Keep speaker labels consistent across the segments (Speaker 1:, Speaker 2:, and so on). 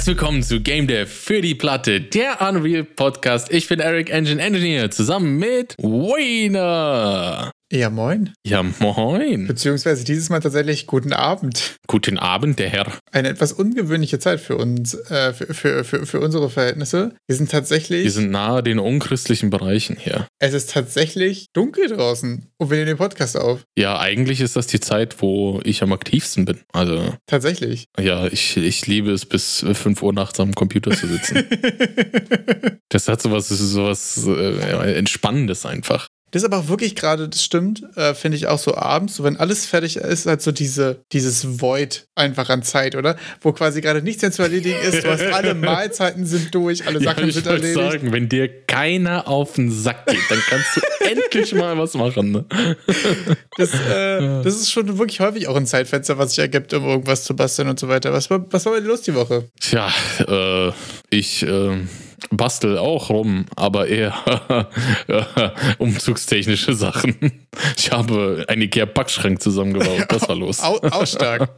Speaker 1: Herzlich willkommen zu Game Dev für die Platte, der Unreal Podcast. Ich bin Eric Engine Engineer zusammen mit Wayner.
Speaker 2: Ja, moin.
Speaker 1: Ja, moin.
Speaker 2: Beziehungsweise dieses Mal tatsächlich guten Abend.
Speaker 1: Guten Abend, der Herr.
Speaker 2: Eine etwas ungewöhnliche Zeit für uns, äh, für, für, für, für unsere Verhältnisse. Wir sind tatsächlich.
Speaker 1: Wir sind nahe den unchristlichen Bereichen hier.
Speaker 2: Es ist tatsächlich dunkel draußen und wir nehmen den Podcast auf.
Speaker 1: Ja, eigentlich ist das die Zeit, wo ich am aktivsten bin. Also.
Speaker 2: Tatsächlich.
Speaker 1: Ja, ich, ich liebe es, bis 5 Uhr nachts am Computer zu sitzen. das hat sowas, sowas äh, Entspannendes einfach.
Speaker 2: Das ist aber auch wirklich gerade, das stimmt, äh, finde ich auch so abends, so wenn alles fertig ist, halt so diese, dieses Void einfach an Zeit, oder? Wo quasi gerade nichts mehr zu erledigen ist, du hast alle Mahlzeiten sind durch, alle Sachen ja, sind erledigt. Ich sagen,
Speaker 1: wenn dir keiner auf den Sack geht, dann kannst du endlich mal was machen. Ne?
Speaker 2: Das, äh, das ist schon wirklich häufig auch ein Zeitfenster, was sich ergibt, um irgendwas zu basteln und so weiter. Was war, was war bei dir los die Woche?
Speaker 1: Tja, äh, ich, äh bastel auch rum, aber eher umzugstechnische Sachen. Ich habe einen Ikea-Packschrank zusammengebaut. Das war los.
Speaker 2: Auch, auch stark.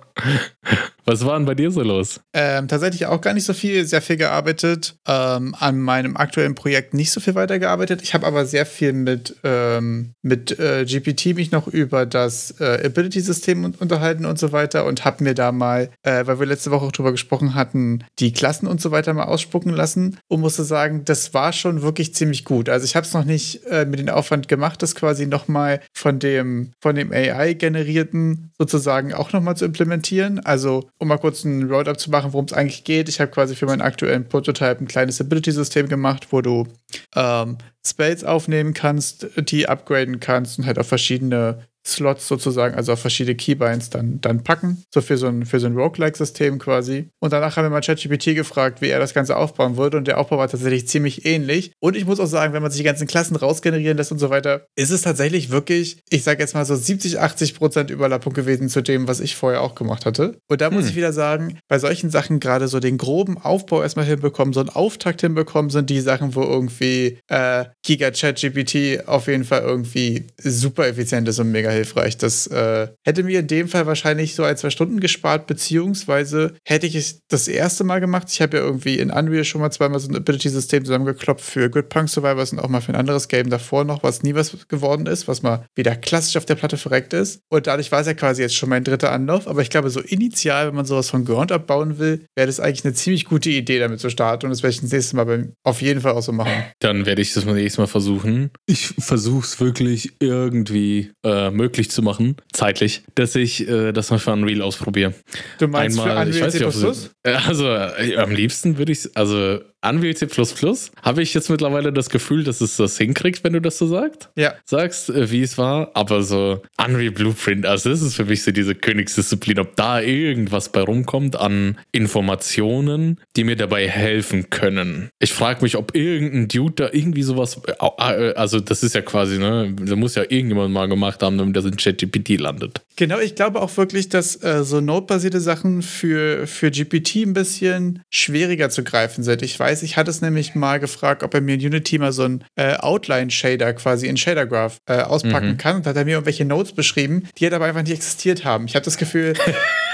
Speaker 1: Was war denn bei dir so los?
Speaker 2: Ähm, tatsächlich auch gar nicht so viel, sehr viel gearbeitet. Ähm, an meinem aktuellen Projekt nicht so viel weitergearbeitet. Ich habe aber sehr viel mit, ähm, mit äh, GPT mich noch über das äh, Ability-System unterhalten und so weiter und habe mir da mal, äh, weil wir letzte Woche auch drüber gesprochen hatten, die Klassen und so weiter mal ausspucken lassen und musste sagen, das war schon wirklich ziemlich gut. Also ich habe es noch nicht äh, mit dem Aufwand gemacht, das quasi nochmal von dem, von dem AI-generierten sozusagen auch nochmal zu implementieren. Also um mal kurz ein Roundup zu machen, worum es eigentlich geht. Ich habe quasi für meinen aktuellen Prototype ein kleines Ability-System gemacht, wo du ähm, Spells aufnehmen kannst, die upgraden kannst und halt auf verschiedene Slots sozusagen, also auf verschiedene Keybinds dann, dann packen. So für so ein, für so ein Roguelike-System quasi. Und danach haben wir mal ChatGPT gefragt, wie er das Ganze aufbauen würde. Und der Aufbau war tatsächlich ziemlich ähnlich. Und ich muss auch sagen, wenn man sich die ganzen Klassen rausgenerieren lässt und so weiter, ist es tatsächlich wirklich, ich sage jetzt mal so 70, 80 Prozent Überlappung gewesen zu dem, was ich vorher auch gemacht hatte. Und da muss hm. ich wieder sagen, bei solchen Sachen gerade so den groben Aufbau erstmal hinbekommen, so einen Auftakt hinbekommen, sind die Sachen, wo irgendwie äh, Giga ChatGPT auf jeden Fall irgendwie super effizient ist und mega hilfreich. Das äh, hätte mir in dem Fall wahrscheinlich so ein, zwei Stunden gespart, beziehungsweise hätte ich es das erste Mal gemacht. Ich habe ja irgendwie in Unreal schon mal zweimal so ein Ability-System zusammengeklopft für Good Punk Survivors und auch mal für ein anderes Game davor noch, was nie was geworden ist, was mal wieder klassisch auf der Platte verreckt ist. Und dadurch war es ja quasi jetzt schon mein dritter Anlauf. Aber ich glaube, so initial, wenn man sowas von Ground abbauen will, wäre das eigentlich eine ziemlich gute Idee, damit zu starten. Und das werde ich das nächste Mal auf jeden Fall auch so machen.
Speaker 1: Dann werde ich das mal nächstes Mal versuchen. Ich versuche es wirklich irgendwie äh, möglich zu machen, zeitlich, dass ich äh, das mal für Unreal ausprobiere.
Speaker 2: Du meinst Einmal, für Unreal C++?
Speaker 1: Nicht, also äh, am liebsten würde ich also Unreal C++ habe ich jetzt mittlerweile das Gefühl, dass es das hinkriegt, wenn du das so sagst.
Speaker 2: Ja.
Speaker 1: Sagst, äh, wie es war. Aber so Unreal Blueprint, also das ist für mich so diese Königsdisziplin, ob da irgendwas bei rumkommt an Informationen, die mir dabei helfen können. Ich frage mich, ob irgendein Dude da irgendwie sowas, äh, also das ist ja quasi, ne, da muss ja irgendjemand mal gemacht haben, damit das in ChatGPT landet.
Speaker 2: Genau, ich glaube auch wirklich, dass äh, so Node-basierte Sachen für, für GPT ein bisschen schwieriger zu greifen sind. Ich weiß, weiß, ich hatte es nämlich mal gefragt, ob er mir in Unity mal so ein äh, Outline-Shader quasi in Shader Graph äh, auspacken mhm. kann. Und hat er mir irgendwelche Notes beschrieben, die halt aber einfach nicht existiert haben. Ich habe das Gefühl,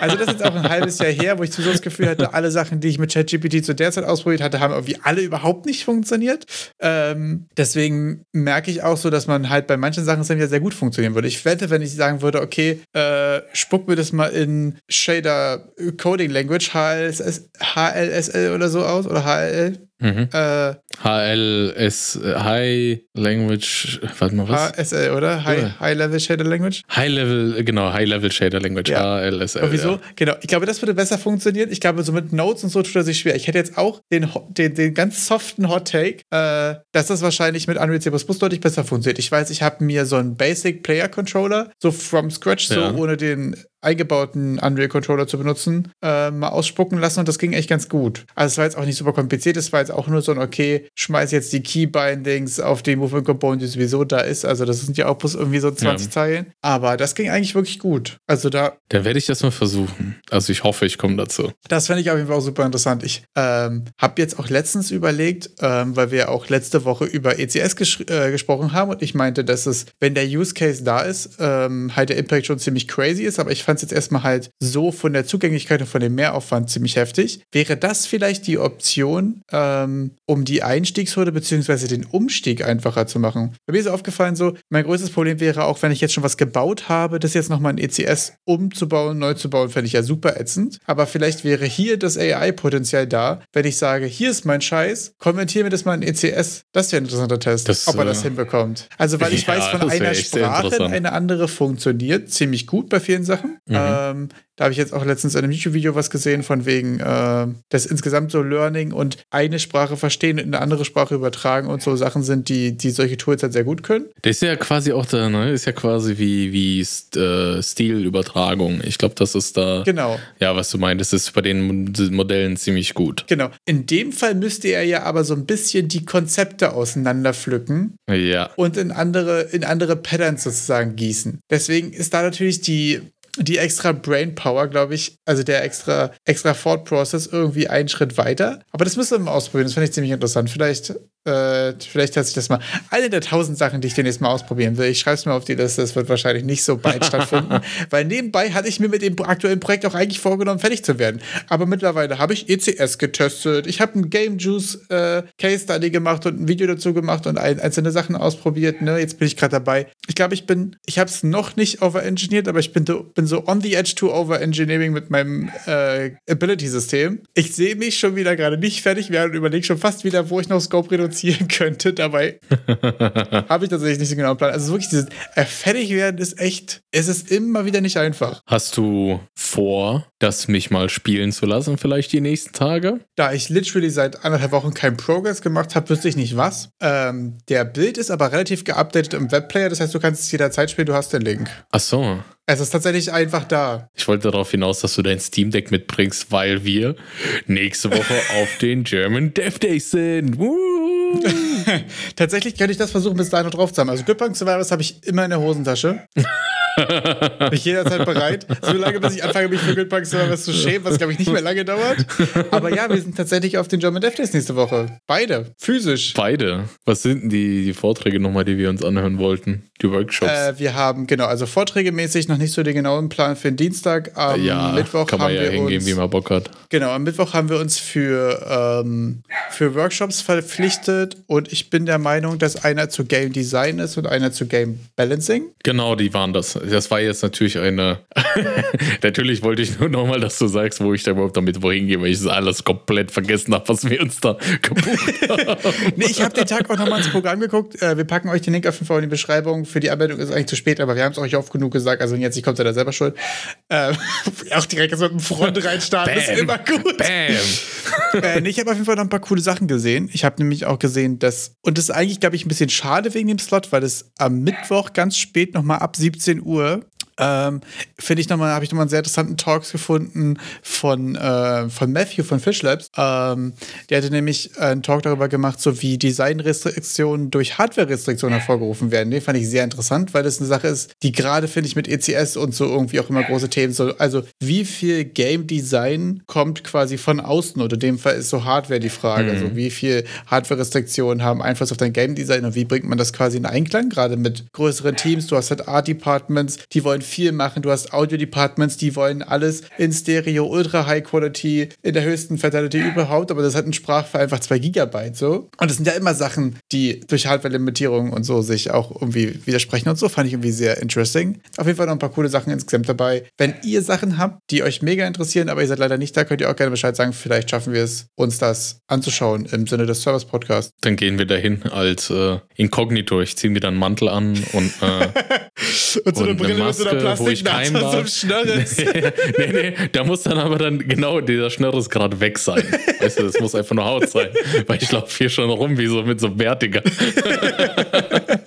Speaker 2: also das ist jetzt auch ein halbes Jahr her, wo ich so das Gefühl hatte, alle Sachen, die ich mit ChatGPT zu der Zeit ausprobiert hatte, haben irgendwie alle überhaupt nicht funktioniert. Ähm, deswegen merke ich auch so, dass man halt bei manchen Sachen ja sehr gut funktionieren würde. Ich wette, wenn ich sagen würde, okay, äh, spuck mir das mal in Shader Coding Language, HLS, HLSL oder so aus oder HLL,
Speaker 1: Mhm. Äh, HLS, High Language, warte mal was?
Speaker 2: HSL, oder? High, ja. High Level Shader Language?
Speaker 1: High Level, genau, High Level Shader Language, ja. HLSL.
Speaker 2: Und wieso? Ja. Genau, ich glaube, das würde besser funktionieren. Ich glaube, so mit Notes und so tut er sich schwer. Ich hätte jetzt auch den, den, den ganz soften Hot Take, äh, dass das wahrscheinlich mit Unreal C++ deutlich besser funktioniert. Ich weiß, ich habe mir so einen Basic Player Controller, so from scratch, so ohne den eingebauten Unreal Controller zu benutzen, äh, mal ausspucken lassen und das ging echt ganz gut. Also es war jetzt auch nicht super kompliziert, es war jetzt auch nur so ein, okay, schmeiß jetzt die Key-Bindings auf die Movement Component, die sowieso da ist. Also das sind ja auch bloß irgendwie so 20 ja. Zeilen. Aber das ging eigentlich wirklich gut. Also da.
Speaker 1: Dann werde ich das mal versuchen. Also ich hoffe, ich komme dazu.
Speaker 2: Das fände ich auf jeden Fall auch super interessant. Ich ähm, habe jetzt auch letztens überlegt, ähm, weil wir auch letzte Woche über ECS ges äh, gesprochen haben und ich meinte, dass es, wenn der Use Case da ist, ähm, halt der Impact schon ziemlich crazy ist, aber ich fand es jetzt erstmal halt so von der Zugänglichkeit und von dem Mehraufwand ziemlich heftig. Wäre das vielleicht die Option, ähm, um die Einstiegshürde bzw. den Umstieg einfacher zu machen? Bei mir ist aufgefallen so, mein größtes Problem wäre auch, wenn ich jetzt schon was gebaut habe, das jetzt nochmal ein ECS umzubauen, neu zu bauen, fände ich ja super ätzend. Aber vielleicht wäre hier das AI-Potenzial da, wenn ich sage, hier ist mein Scheiß, konvertiere mir das mal in ECS. Das wäre ein interessanter Test, das, ob er das äh, hinbekommt. Also, weil ich ja, weiß, von einer Sprache in eine andere funktioniert ziemlich gut bei vielen Sachen. Mhm. Ähm, da habe ich jetzt auch letztens in einem YouTube-Video was gesehen, von wegen äh, das insgesamt so Learning und eine Sprache verstehen und in eine andere Sprache übertragen und so Sachen sind, die, die solche Tools halt sehr gut können.
Speaker 1: Das ist ja quasi auch da, ne? Ist ja quasi wie, wie äh, Stilübertragung. Ich glaube, das ist da.
Speaker 2: Genau.
Speaker 1: Ja, was du meinst, ist bei den Modellen ziemlich gut.
Speaker 2: Genau. In dem Fall müsste er ja aber so ein bisschen die Konzepte auseinanderpflücken.
Speaker 1: Ja.
Speaker 2: Und in andere, in andere Patterns sozusagen gießen. Deswegen ist da natürlich die die extra Brainpower, glaube ich, also der extra, extra Thought Process irgendwie einen Schritt weiter. Aber das müssen wir mal ausprobieren. Das finde ich ziemlich interessant. Vielleicht äh, vielleicht hat sich das mal. Eine der tausend Sachen, die ich demnächst mal ausprobieren will. Ich schreibe es mir auf die Liste. Das wird wahrscheinlich nicht so bald stattfinden. Weil nebenbei hatte ich mir mit dem aktuellen Projekt auch eigentlich vorgenommen, fertig zu werden. Aber mittlerweile habe ich ECS getestet. Ich habe ein Game Juice äh, Case Study gemacht und ein Video dazu gemacht und ein, einzelne Sachen ausprobiert. Ne? Jetzt bin ich gerade dabei. Ich glaube, ich bin, ich habe es noch nicht overengineert, aber ich bin, bin so on the edge to overengineering mit meinem äh, Ability-System. Ich sehe mich schon wieder gerade nicht fertig werden und überlege schon fast wieder, wo ich noch Scope reduziere reduzieren könnte. Dabei habe ich tatsächlich nicht so genau einen Plan. Also wirklich dieses äh, fertig werden ist echt, es ist immer wieder nicht einfach.
Speaker 1: Hast du vor, das mich mal spielen zu lassen, vielleicht die nächsten Tage?
Speaker 2: Da ich literally seit anderthalb Wochen keinen Progress gemacht habe, wüsste ich nicht was. Ähm, der Bild ist aber relativ geupdatet im Webplayer, das heißt, du kannst es jederzeit spielen, du hast den Link.
Speaker 1: Ach so.
Speaker 2: Es ist tatsächlich einfach da.
Speaker 1: Ich wollte darauf hinaus, dass du dein Steam Deck mitbringst, weil wir nächste Woche auf den German Dev Days sind.
Speaker 2: Tatsächlich könnte ich das versuchen, bis dahin noch drauf zu haben. Also Good Survivors habe ich immer in der Hosentasche. Bin ich jederzeit bereit. So lange, bis ich anfange, mich für Good Survivors zu schämen, was glaube ich nicht mehr lange dauert. Aber ja, wir sind tatsächlich auf den German Dev Days nächste Woche. Beide. Physisch.
Speaker 1: Beide. Was sind denn die, die Vorträge nochmal, die wir uns anhören wollten? Die Workshops?
Speaker 2: Äh, wir haben, genau, also vorträgemäßig noch nicht so den genauen Plan für den Dienstag. Am ja, Mittwoch
Speaker 1: kann man ja
Speaker 2: wir
Speaker 1: hingehen,
Speaker 2: uns,
Speaker 1: wie man Bock hat.
Speaker 2: Genau, am Mittwoch haben wir uns für, ähm, für Workshops verpflichtet und ich bin der Meinung, dass einer zu Game Design ist und einer zu Game Balancing.
Speaker 1: Genau, die waren das. Das war jetzt natürlich eine. natürlich wollte ich nur nochmal, dass du sagst, wo ich da überhaupt damit wohin gehe, weil ich das alles komplett vergessen habe, was wir uns da gebucht haben.
Speaker 2: nee, ich habe den Tag auch nochmal ins Programm geguckt. Äh, wir packen euch den Link auf jeden Fall in die Beschreibung für die Anmeldung ist eigentlich zu spät, aber wir haben es euch oft genug gesagt. Also jetzt kommt ihr da selber schuld. Ähm, auch direkt so mit dem Front reinstarten, ist immer gut. Bam. äh, nee, ich habe auf jeden Fall noch ein paar coole Sachen gesehen. Ich habe nämlich auch gesehen, dass, und das ist eigentlich, glaube ich, ein bisschen schade wegen dem Slot, weil es am Mittwoch ganz spät nochmal ab 17 Uhr Uhr. Ähm, finde ich nochmal, habe ich nochmal einen sehr interessanten Talks gefunden von, äh, von Matthew von Fish Labs. Ähm, der hatte nämlich einen Talk darüber gemacht, so wie Designrestriktionen durch Hardware-Restriktionen hervorgerufen werden. Den fand ich sehr interessant, weil das eine Sache ist, die gerade, finde ich, mit ECS und so irgendwie auch immer große Themen so. Also, wie viel Game Design kommt quasi von außen? Oder in dem Fall ist so Hardware die Frage. Mhm. Also, wie viel Hardware-Restriktionen haben Einfluss auf dein Game Design und wie bringt man das quasi in Einklang? Gerade mit größeren Teams. Du hast halt Art Departments, die wollen viel machen. Du hast Audio-Departments, die wollen alles in Stereo, Ultra High Quality, in der höchsten Fidelity überhaupt, aber das hat einen Sprachfall einfach 2 Gigabyte so. Und das sind ja immer Sachen, die durch Hardware-Limitierungen und so sich auch irgendwie widersprechen und so. Fand ich irgendwie sehr interesting. Auf jeden Fall noch ein paar coole Sachen insgesamt dabei. Wenn ihr Sachen habt, die euch mega interessieren, aber ihr seid leider nicht da, könnt ihr auch gerne Bescheid sagen. Vielleicht schaffen wir es, uns das anzuschauen im Sinne des Service-Podcasts.
Speaker 1: Dann gehen wir dahin als äh, Inkognito. Ich ziehe mir dann einen Mantel an und, äh,
Speaker 2: und so eine Brille mit so einer wo ich keinen
Speaker 1: darf. So nee, nee, nee, da muss dann aber dann genau dieser Schnörres gerade weg sein. Weißt du, das muss einfach nur Haut sein. Weil ich laufe hier schon rum wie so mit so einem Bärtiger.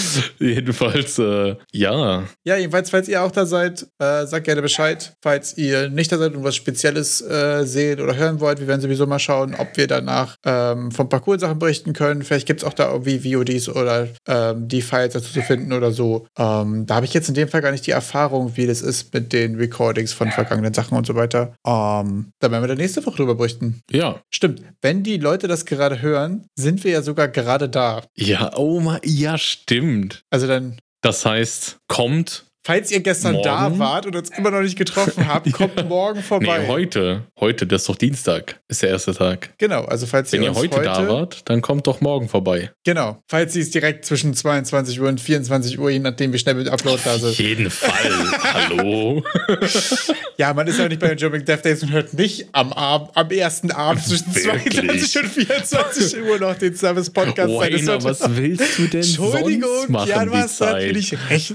Speaker 1: jedenfalls, äh, ja.
Speaker 2: Ja, jedenfalls, falls ihr auch da seid, äh, sagt gerne Bescheid. Falls ihr nicht da seid und was Spezielles äh, seht oder hören wollt, wir werden sowieso mal schauen, ob wir danach ähm, vom Parcours-Sachen berichten können. Vielleicht gibt es auch da irgendwie VODs oder ähm, die Files dazu zu finden oder so. Ähm, da habe ich jetzt in dem Fall gar nicht die Erfahrung, wie das ist mit den Recordings von vergangenen Sachen und so weiter. Ähm, da werden wir dann nächste Woche drüber berichten.
Speaker 1: Ja.
Speaker 2: Stimmt. Wenn die Leute das gerade hören, sind wir ja sogar gerade da.
Speaker 1: Ja, oh, ja, stimmt.
Speaker 2: Also dann.
Speaker 1: Das heißt, kommt
Speaker 2: falls ihr gestern
Speaker 1: Morgen?
Speaker 2: da wart und uns immer noch nicht getroffen habt, kommt morgen vorbei.
Speaker 1: Nee, heute. Heute, das ist doch Dienstag, ist der erste Tag.
Speaker 2: Genau, also falls
Speaker 1: Wenn
Speaker 2: ihr
Speaker 1: ihr
Speaker 2: uns
Speaker 1: heute, da wart, dann kommt doch morgen vorbei.
Speaker 2: Genau, falls ihr es direkt zwischen 22 Uhr und 24 Uhr, je nachdem wie schnell mit Upload da
Speaker 1: Auf
Speaker 2: sind.
Speaker 1: jeden Fall. Hallo.
Speaker 2: Ja, man ist ja nicht bei den German Death Days und hört nicht am Abend, am ersten Abend zwischen
Speaker 1: Wirklich?
Speaker 2: 22 und 24 Uhr noch den Service Podcast
Speaker 1: Rainer, was willst du denn sonst
Speaker 2: Entschuldigung,
Speaker 1: machen
Speaker 2: ja, du hast natürlich recht.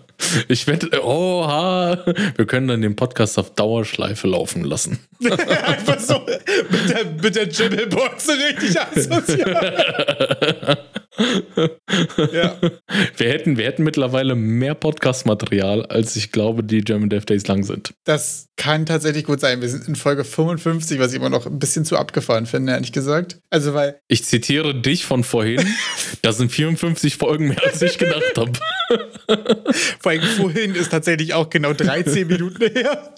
Speaker 1: Ich wette, oha, wir können dann den Podcast auf Dauerschleife laufen lassen.
Speaker 2: Einfach so mit der, mit der Jimmelbox so richtig asozial. ja.
Speaker 1: Wir hätten, wir hätten mittlerweile mehr Podcast-Material, als ich glaube, die German Death Days lang sind.
Speaker 2: Das kann tatsächlich gut sein. Wir sind in Folge 55, was ich immer noch ein bisschen zu abgefahren finde, ehrlich gesagt. Also, weil
Speaker 1: Ich zitiere dich von vorhin. Das sind 54 Folgen mehr, als ich gedacht habe.
Speaker 2: Allem vorhin ist tatsächlich auch genau 13 Minuten her.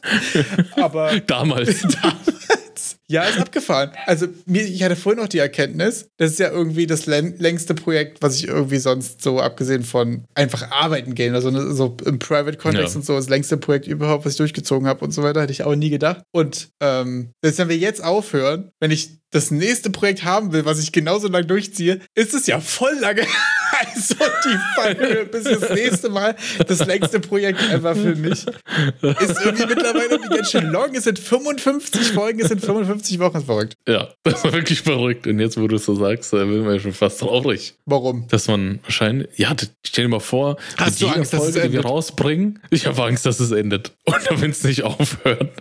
Speaker 2: Aber
Speaker 1: Damals.
Speaker 2: damals. Ja, ist abgefahren. Also, mir, ich hatte vorhin noch die Erkenntnis, das ist ja irgendwie das län- längste Projekt, was ich irgendwie sonst so, abgesehen von einfach arbeiten gehen, also ne, so im Private-Kontext
Speaker 1: Ja.
Speaker 2: und so, das längste Projekt überhaupt, was ich durchgezogen habe und so weiter, hätte ich auch nie gedacht. Und ähm, selbst wenn wir jetzt aufhören, wenn ich das nächste Projekt haben will, was ich genauso lang durchziehe, ist es ja voll lange. Also die Fallhöhe bis das nächste Mal das längste Projekt ever für mich. Ist irgendwie mittlerweile irgendwie ganz schön long. Es sind 55 Folgen, es sind 55 Wochen. Ist verrückt.
Speaker 1: Ja, das war wirklich verrückt. Und jetzt, wo du es so sagst, da bin ich schon fast traurig.
Speaker 2: Warum?
Speaker 1: Dass man wahrscheinlich, ja, stell dir mal vor,
Speaker 2: Hast du Angst, dass es
Speaker 1: Folge, die wir
Speaker 2: endet?
Speaker 1: rausbringen, ich habe Angst, dass es endet. Und wenn es nicht aufhört,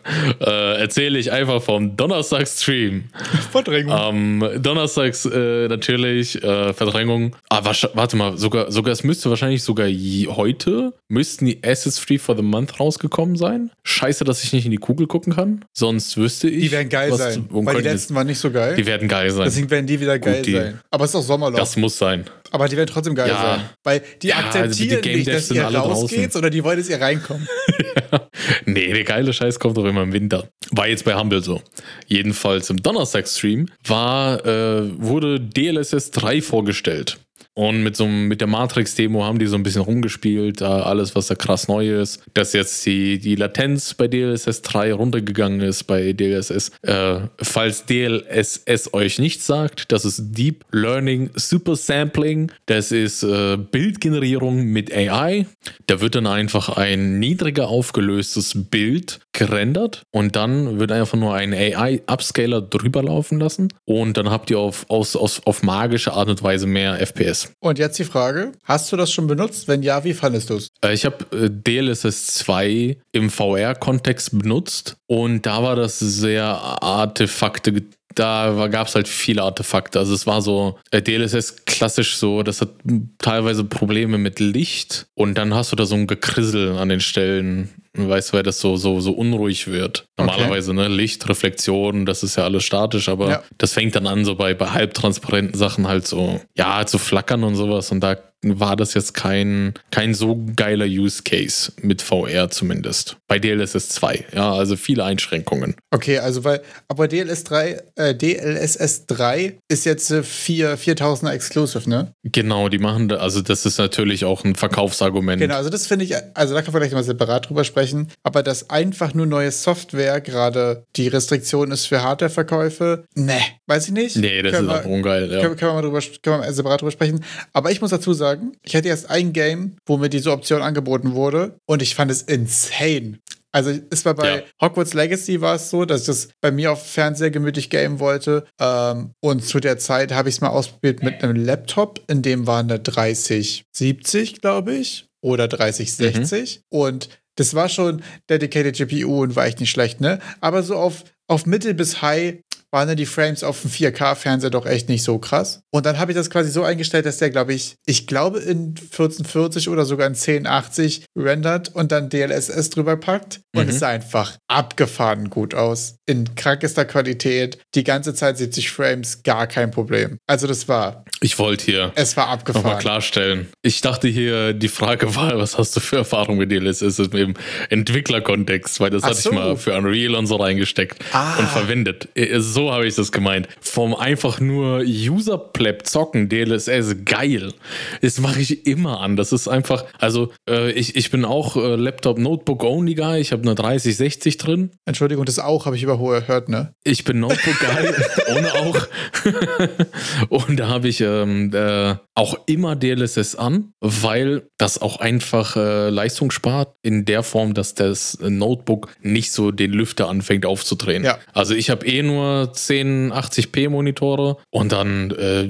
Speaker 1: äh, erzähle ich einfach vom Donnerstag-Stream.
Speaker 2: Verdrängung.
Speaker 1: Am Donnerstags äh, natürlich äh, Verdrängung. Ah, wasch- warte mal, sogar, sogar es müsste wahrscheinlich sogar heute müssten die Assets Free for the Month rausgekommen sein. Scheiße, dass ich nicht in die Kugel gucken kann. Sonst wüsste ich.
Speaker 2: die werden geil sein. Weil die letzten waren nicht so geil.
Speaker 1: die werden geil sein.
Speaker 2: Deswegen werden die wieder geil
Speaker 1: die-
Speaker 2: sein. Aber es ist auch Sommerloch.
Speaker 1: Das muss sein.
Speaker 2: aber die werden trotzdem geil
Speaker 1: Ja.
Speaker 2: sein. Weil die
Speaker 1: Ja, also die
Speaker 2: akzeptieren
Speaker 1: Game
Speaker 2: nicht, dass ihr rausgeht, sondern die wollen, dass ihr reinkommt.
Speaker 1: Nee, der geile Scheiß kommt doch immer im Winter. War jetzt bei Humble so. Jedenfalls im Donnerstag-Stream war, äh, wurde DLSS 3 vorgestellt. Und mit so mit der Matrix-Demo haben die so ein bisschen rumgespielt, da alles, was da krass neu ist. Dass jetzt die, die Latenz bei DLSS 3 runtergegangen ist bei DLSS. Äh, falls DLSS euch nichts sagt, das ist Deep Learning Super Sampling. Das ist äh, Bildgenerierung mit AI. Da wird dann einfach ein niedriger aufgelöstes Bild gerendert und dann wird einfach nur ein AI-Upscaler drüber laufen lassen. Und dann habt ihr auf, aus, aus, auf magische Art und Weise mehr FPS.
Speaker 2: Und jetzt die Frage: Hast du das schon benutzt? Wenn ja, wie fandest du es?
Speaker 1: Äh, Ich habe äh, DLSS 2 im VR-Kontext benutzt und da war das sehr Artefakte. Da gab es halt viele Artefakte. Also es war so äh, DLSS klassisch so, das hat teilweise Probleme mit Licht und dann hast du da so ein Gekrissel an den Stellen. Weißt du, weil das so, so, so unruhig wird. Normalerweise, ne? Licht, Reflexion, das ist ja alles statisch, aber
Speaker 2: Ja.
Speaker 1: das fängt dann an, so bei, bei halbtransparenten Sachen halt so, ja, zu flackern und sowas. Und da war das jetzt kein, kein so geiler Use Case mit VR zumindest. Bei DLSS 2, ja, also viele Einschränkungen.
Speaker 2: Okay, also weil, aber DLS 3, äh, DLSS 3 ist jetzt äh, 4, 4000er Exclusive, ne?
Speaker 1: Genau, die machen da, also das ist natürlich auch ein Verkaufsargument.
Speaker 2: Genau, also das finde ich, also da können wir gleich mal separat drüber sprechen, aber dass einfach nur neue Software gerade die Restriktion ist für Hardware-Verkäufe, ne, weiß ich nicht.
Speaker 1: Nee, das
Speaker 2: Können
Speaker 1: ist
Speaker 2: wir-
Speaker 1: auch ungeil, ja.
Speaker 2: Können, können, wir mal drüber, können wir mal separat drüber sprechen. Aber ich muss dazu sagen, ich hatte erst ein Game, wo mir diese Option angeboten wurde und ich fand es insane. Also es war bei
Speaker 1: Ja.
Speaker 2: Hogwarts Legacy war es so, dass ich das bei mir auf Fernseher gemütlich gamen wollte. Ähm, und zu der Zeit habe ich es mal ausprobiert mit einem Laptop, in dem waren da 3070, glaube ich, oder 3060. Und das war schon dedicated GPU und war echt nicht schlecht, ne? Aber so auf, auf Mittel bis High waren die Frames auf dem 4K-Fernseher doch echt nicht so krass. Und dann habe ich das quasi so eingestellt, dass der, glaube ich, ich glaube in 1440 oder sogar in 1080 rendert und dann DLSS drüber packt. Und
Speaker 1: Mhm.
Speaker 2: es sah einfach abgefahren gut aus. In krankester Qualität. Die ganze Zeit 70 Frames, gar kein Problem. Also das war,
Speaker 1: Ich wollte hier
Speaker 2: es war
Speaker 1: nochmal
Speaker 2: abgefahren.
Speaker 1: klarstellen. Ich dachte hier, die Frage war, was hast du für Erfahrung mit DLSS im Entwicklerkontext? Weil das
Speaker 2: Ach
Speaker 1: hatte
Speaker 2: so.
Speaker 1: ich mal für Unreal und so reingesteckt
Speaker 2: Ah.
Speaker 1: und verwendet. Äh, So so habe ich das gemeint. Vom einfach nur User-Pleb zocken, DLSS, geil. Das mache ich immer an. Das ist einfach, also äh, ich, ich bin auch äh, Laptop-Notebook-Only-Guy. Ich habe eine 3060 drin.
Speaker 2: Entschuldigung, das auch habe ich überhört, ne?
Speaker 1: Ich bin Notebook-Guy, ohne auch. Und da habe ich ähm, äh, auch immer DLSS an, weil das auch einfach äh, Leistung spart in der Form, dass das Notebook nicht so den Lüfter anfängt aufzudrehen.
Speaker 2: Ja.
Speaker 1: Also ich habe eh nur 1080p Monitore und dann äh,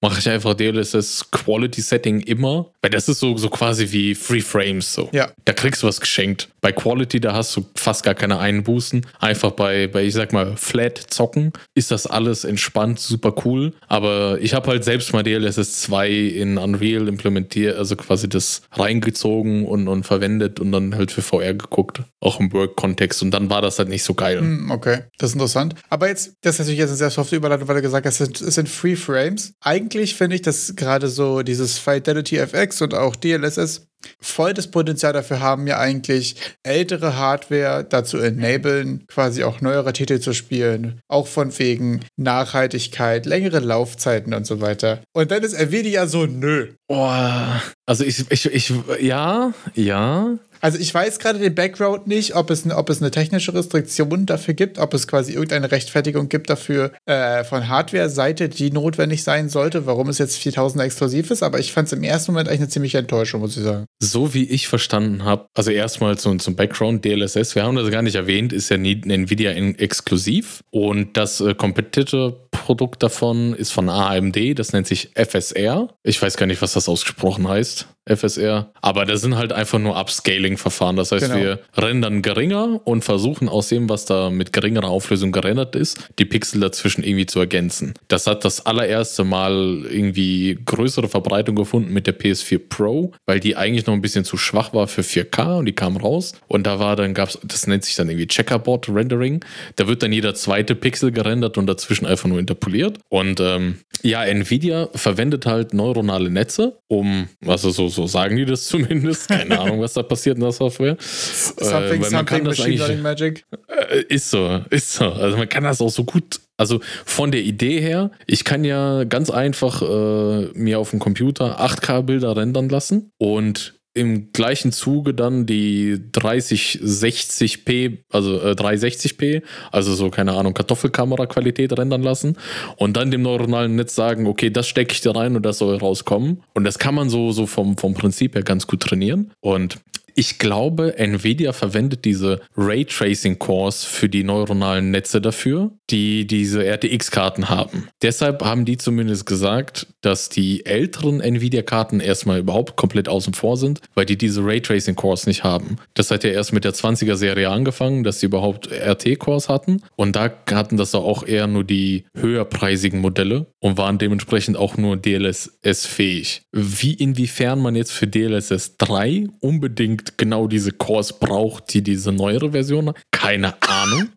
Speaker 1: mache ich einfach DLSS Quality Setting immer, weil das ist so, so quasi wie Free Frames so.
Speaker 2: Ja.
Speaker 1: Da kriegst du was geschenkt. Bei Quality, da hast du fast gar keine Einbußen. Einfach bei, bei ich sag mal, Flat zocken ist das alles entspannt, super cool. Aber ich habe halt selbst mal DLSS 2 in Unreal implementiert, also quasi das reingezogen und, und verwendet und dann halt für VR geguckt, auch im Work-Kontext. Und dann war das halt nicht so geil.
Speaker 2: Hm, Okay, das ist interessant. Aber jetzt, das ist natürlich jetzt eine sehr softe Überleitung, weil du gesagt hast, es sind, es sind Free Frames. Eigentlich finde ich, dass gerade so dieses Fidelity FX und auch DLSS voll das Potenzial dafür haben, ja eigentlich ältere Hardware dazu enablen, quasi auch neuere Titel zu spielen. Auch von wegen Nachhaltigkeit, längere Laufzeiten und so weiter. Und dann ist Nvidia so, nö.
Speaker 1: Boah. Also ich, ich, ich, ja, ja.
Speaker 2: Also ich weiß gerade den Background nicht, ob es, ob es eine technische Restriktion dafür gibt, ob es quasi irgendeine Rechtfertigung gibt dafür äh, von Hardware-Seite, die notwendig sein sollte, warum es jetzt 4000 exklusiv ist, aber ich fand es im ersten Moment eigentlich eine ziemliche Enttäuschung, muss ich sagen.
Speaker 1: So wie ich verstanden habe, also erstmal zum, zum Background, DLSS, wir haben das gar nicht erwähnt, ist ja nie Nvidia exklusiv und das äh, Competitor-Produkt davon ist von AMD, das nennt sich FSR. Ich weiß gar nicht, was das ausgesprochen heißt. FSR. Aber das sind halt einfach nur Upscaling-Verfahren. Das heißt,
Speaker 2: Genau.
Speaker 1: wir rendern geringer und versuchen aus dem, was da mit geringerer Auflösung gerendert ist, die Pixel dazwischen irgendwie zu ergänzen. Das hat das allererste Mal irgendwie größere Verbreitung gefunden mit der PS4 Pro, weil die eigentlich noch ein bisschen zu schwach war für 4K und die kam raus. Und da war dann, gab's, das nennt sich dann irgendwie Checkerboard Rendering. Da wird dann jeder zweite Pixel gerendert und dazwischen einfach nur interpoliert. Und ähm, ja, Nvidia verwendet halt neuronale Netze, um, also so, so sagen die das zumindest. Keine Ahnung, was da passiert in der Software.
Speaker 2: Something,
Speaker 1: kann
Speaker 2: something, Machine Learning Magic.
Speaker 1: Äh, Ist so, ist so. Also man kann das auch so gut. Also von der Idee her, ich kann ja ganz einfach äh, mir auf dem Computer 8K-Bilder rendern lassen und im gleichen Zuge dann die 3060p, also äh, 360p, also so, keine Ahnung, Kartoffelkamera-Qualität rendern lassen und dann dem neuronalen Netz sagen, okay, das stecke ich da rein und das soll rauskommen. Und das kann man so, so vom, vom Prinzip her ganz gut trainieren. Und ich glaube, Nvidia verwendet diese Raytracing Cores für die neuronalen Netze dafür, die diese RTX-Karten haben. Deshalb haben die zumindest gesagt, dass die älteren Nvidia-Karten erstmal überhaupt komplett außen vor sind, weil die diese Raytracing Cores nicht haben. Das hat ja erst mit der 20er-Serie angefangen, dass sie überhaupt RT-Cores hatten. Und da hatten das auch eher nur die höherpreisigen Modelle und waren dementsprechend auch nur DLSS-fähig. Wie inwiefern man jetzt für DLSS 3 unbedingt genau diese Cores braucht, die diese neuere Version hat, keine Ahnung.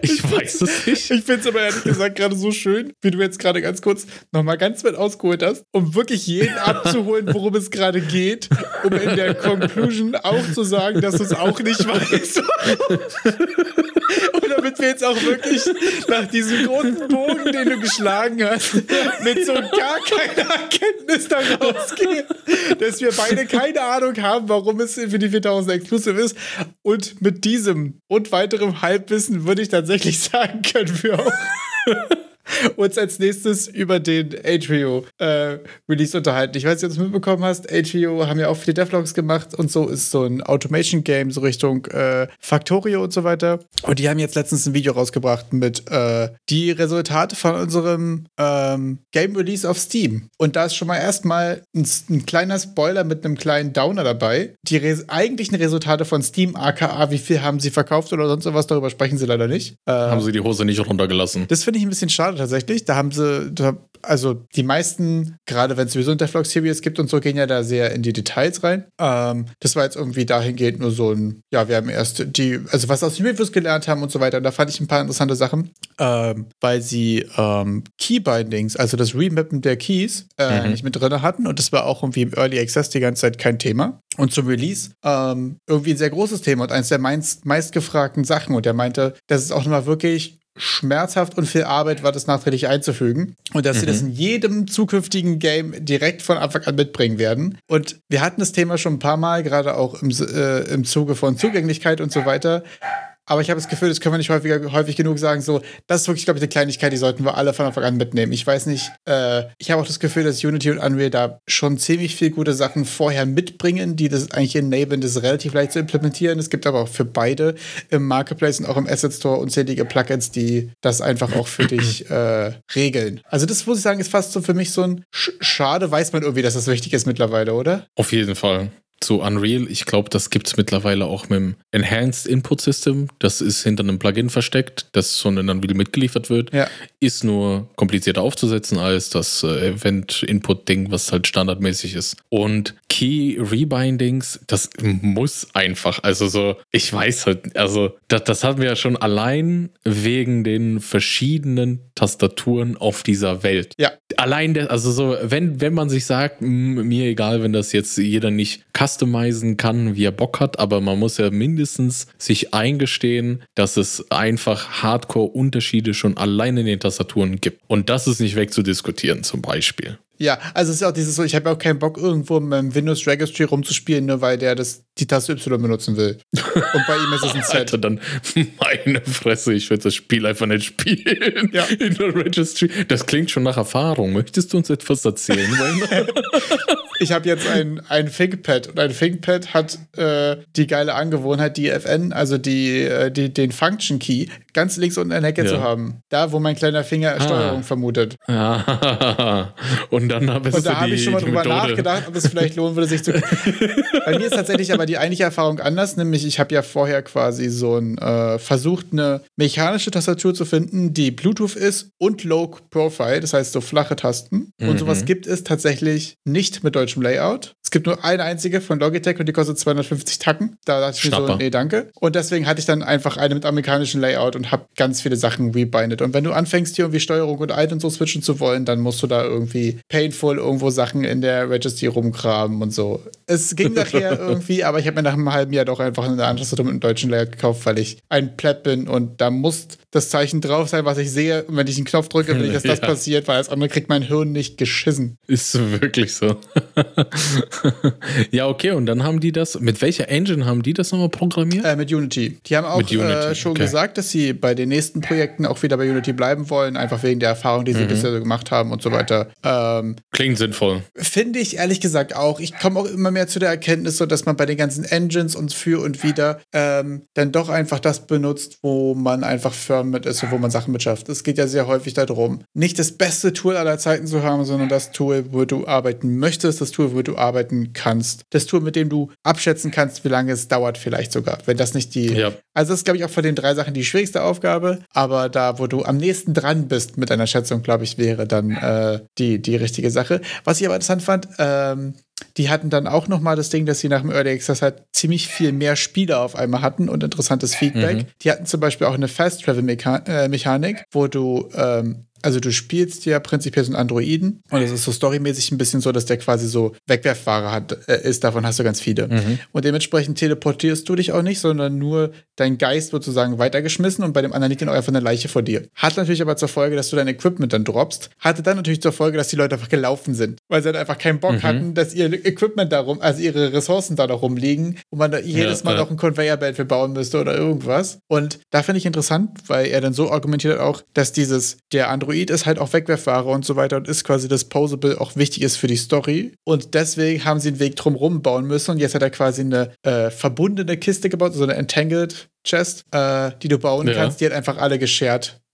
Speaker 1: Ich weiß es nicht.
Speaker 2: Ich finde es aber ehrlich gesagt gerade so schön, wie du jetzt gerade ganz kurz nochmal ganz weit ausgeholt hast, um wirklich jeden abzuholen, worum es gerade geht, um in der Conclusion auch zu sagen, dass du es auch nicht weißt. Damit wir jetzt auch wirklich nach diesem großen Bogen, den du geschlagen hast, mit so gar keiner Erkenntnis da rausgehen, dass wir beide keine Ahnung haben, warum es für die 4000 Exclusive ist. Und mit diesem und weiterem Halbwissen würde ich tatsächlich sagen, können wir auch uns als nächstes über den Atrio äh, Release unterhalten. Ich weiß nicht, ob du es mitbekommen hast. Atrio haben ja auch viele Devlogs gemacht und so ist so ein Automation Game so Richtung äh, Factorio und so weiter. Und die haben jetzt letztens ein Video rausgebracht mit äh, die Resultate von unserem ähm, Game Release auf Steam. Und da ist schon mal erstmal ein, ein kleiner Spoiler mit einem kleinen Downer dabei. Die res eigentlichen Resultate von Steam, aka wie viel haben sie verkauft oder sonst was, darüber sprechen sie leider nicht.
Speaker 1: Haben sie die Hose nicht runtergelassen.
Speaker 2: das finde ich ein bisschen schade tatsächlich. Da haben sie, da, also die meisten, gerade wenn es sowieso ein Devlog Series gibt und so, gehen ja da sehr in die Details rein. Ähm, das war jetzt irgendwie dahingehend nur so ein, ja, wir haben erst die, also was aus den Reviews gelernt haben und so weiter. Und da fand ich ein paar interessante Sachen, ähm, weil sie ähm, Keybindings, also das Remappen der Keys, äh,
Speaker 1: Mhm.
Speaker 2: nicht mit drin hatten. Und das war auch irgendwie im Early Access die ganze Zeit kein Thema. Und zum Release ähm, irgendwie ein sehr großes Thema und eines der meist, meistgefragten Sachen. Und er meinte, dass es auch nochmal wirklich schmerzhaft und viel Arbeit war, das nachträglich einzufügen. Und dass mhm. sie das mhm. in jedem zukünftigen Game direkt von Anfang an mitbringen werden. Und wir hatten das Thema schon ein paar Mal, gerade auch im, äh, im Zuge von Zugänglichkeit und so weiter. Aber ich habe das Gefühl, das können wir nicht häufiger, häufig genug sagen. So, das ist wirklich, glaube ich, eine Kleinigkeit, die sollten wir alle von Anfang an mitnehmen. Ich weiß nicht, äh, ich habe auch das Gefühl, dass Unity und Unreal da schon ziemlich viel gute Sachen vorher mitbringen, die das eigentlich enablen, das relativ leicht zu implementieren. Es gibt aber auch für beide im Marketplace und auch im Asset Store unzählige Plugins, die das einfach auch für dich äh, regeln. Also, das muss ich sagen, ist fast so für mich so ein Sch Schade, weiß man irgendwie, dass das wichtig ist mittlerweile, oder?
Speaker 1: Auf jeden Fall zu Unreal. Ich glaube, das gibt es mittlerweile auch mit dem Enhanced Input System. Das ist hinter einem Plugin versteckt, das schon in Unreal mitgeliefert wird. Ja. Ist nur komplizierter aufzusetzen als das äh, Event-Input-Ding, was halt standardmäßig ist. Und Key Rebindings, das muss einfach. Also so, ich weiß halt, also das, das hatten wir ja schon allein wegen den verschiedenen Tastaturen auf dieser Welt.
Speaker 2: Ja.
Speaker 1: Allein, der, also so, wenn, wenn man sich sagt, mir egal, wenn das jetzt jeder nicht customizen kann, wie er Bock hat, aber man muss ja mindestens sich eingestehen, dass es einfach Hardcore-Unterschiede schon allein in den Tastaturen gibt. Und das ist nicht wegzudiskutieren, zum Beispiel.
Speaker 2: Ja, also es ist auch dieses so, ich habe auch keinen Bock, irgendwo mit dem Windows Registry rumzuspielen, nur weil der das, die Taste Y benutzen will. Und bei ihm ist es ein Z.
Speaker 1: Alter, dann meine Fresse, ich würde das Spiel einfach nicht spielen. Ja. In der Registry. Das klingt schon nach Erfahrung. Möchtest du uns etwas erzählen?
Speaker 2: ich habe jetzt ein, ein ThinkPad und ein ThinkPad hat äh, die geile Angewohnheit, die FN, also die, äh, die, den Function Key, ganz links unten in der Ecke ja. zu haben. Da, wo mein kleiner Finger ah. Steuerung vermutet.
Speaker 1: Ah. Und dann habe
Speaker 2: Und da habe ich schon mal drüber Methode. nachgedacht, ob es vielleicht lohnen würde, sich zu. Bei mir ist tatsächlich aber die eigentliche Erfahrung anders, nämlich ich habe ja vorher quasi so ein äh, versucht, eine mechanische Tastatur zu finden, die Bluetooth ist und Low Profile, das heißt so flache Tasten. Mhm. Und sowas gibt es tatsächlich nicht mit deutschem Layout. Es gibt nur eine einzige von Logitech und die kostet 250 Tacken. Da dachte ich mir so, nee, danke. Und deswegen hatte ich dann einfach eine mit amerikanischem Layout und habe ganz viele Sachen rebindet. Und wenn du anfängst, hier irgendwie Steuerung und Alt und so switchen zu wollen, dann musst du da irgendwie painful irgendwo Sachen in der Registry rumgraben und so. Es ging nachher irgendwie, aber ich habe mir nach einem halben Jahr doch einfach eine andere Tastatur mit einem deutschen Layout gekauft, weil ich ein Pleb bin und da muss das Zeichen drauf sein, was ich sehe. Und wenn ich einen Knopf drücke, will ich, dass das ja. passiert, weil das andere kriegt mein Hirn nicht geschissen.
Speaker 1: Ist wirklich so. ja, okay, und dann haben die das, mit welcher Engine haben die das nochmal programmiert?
Speaker 2: Äh, mit Unity. Die haben auch äh, schon okay. gesagt, dass sie bei den nächsten Projekten auch wieder bei Unity bleiben wollen, einfach wegen der Erfahrung, die sie mhm. bisher so gemacht haben und so weiter. Ähm,
Speaker 1: Klingt sinnvoll.
Speaker 2: Finde ich ehrlich gesagt auch. Ich komme auch immer mehr zu der Erkenntnis, so dass man bei den ganzen Engines und für und wieder ähm, dann doch einfach das benutzt, wo man einfach firm mit ist und wo man Sachen mit schafft. Es geht ja sehr häufig darum, nicht das beste Tool aller Zeiten zu haben, sondern das Tool, wo du arbeiten möchtest, das Tool, wo du arbeiten kannst. Das Tool, mit dem du abschätzen kannst, wie lange es dauert, vielleicht sogar. Wenn das nicht die. Ja. Also, das ist, glaube ich, auch von den drei Sachen die schwierigste Aufgabe. Aber da, wo du am nächsten dran bist mit deiner Schätzung, glaube ich, wäre dann äh, die, die richtige Sache. Was ich aber interessant fand, ähm, die hatten dann auch noch mal das Ding, dass sie nach dem Early Access halt ziemlich viel mehr Spiele auf einmal hatten und interessantes Feedback. Mhm. Die hatten zum Beispiel auch eine Fast Travel äh, Mechanik, wo du ähm, also du spielst ja prinzipiell so einen Androiden und es ist so storymäßig ein bisschen so, dass der quasi so Wegwerfware hat, äh, ist, davon hast du ganz viele. Mhm. Und dementsprechend teleportierst du dich auch nicht, sondern nur dein Geist wird sozusagen weitergeschmissen und bei dem anderen liegt dann auch einfach eine Leiche vor dir. Hat natürlich aber zur Folge, dass du dein Equipment dann droppst. Hatte dann natürlich zur Folge, dass die Leute einfach gelaufen sind, weil sie halt einfach keinen Bock mhm. hatten, dass ihr Equipment darum, also ihre Ressourcen da noch rumliegen und man da jedes Mal ja. noch ein Conveyor-Belt für bauen müsste oder irgendwas. Und da finde ich interessant, weil er dann so argumentiert auch, dass dieses, der Android Android ist halt auch Wegwerfware und so weiter und ist quasi Disposable auch wichtig ist für die Story. Und deswegen haben sie einen Weg drumherum bauen müssen. Und jetzt hat er quasi eine äh, verbundene Kiste gebaut, so eine Entangled Chest, äh, die du bauen ja. kannst. Die hat einfach alle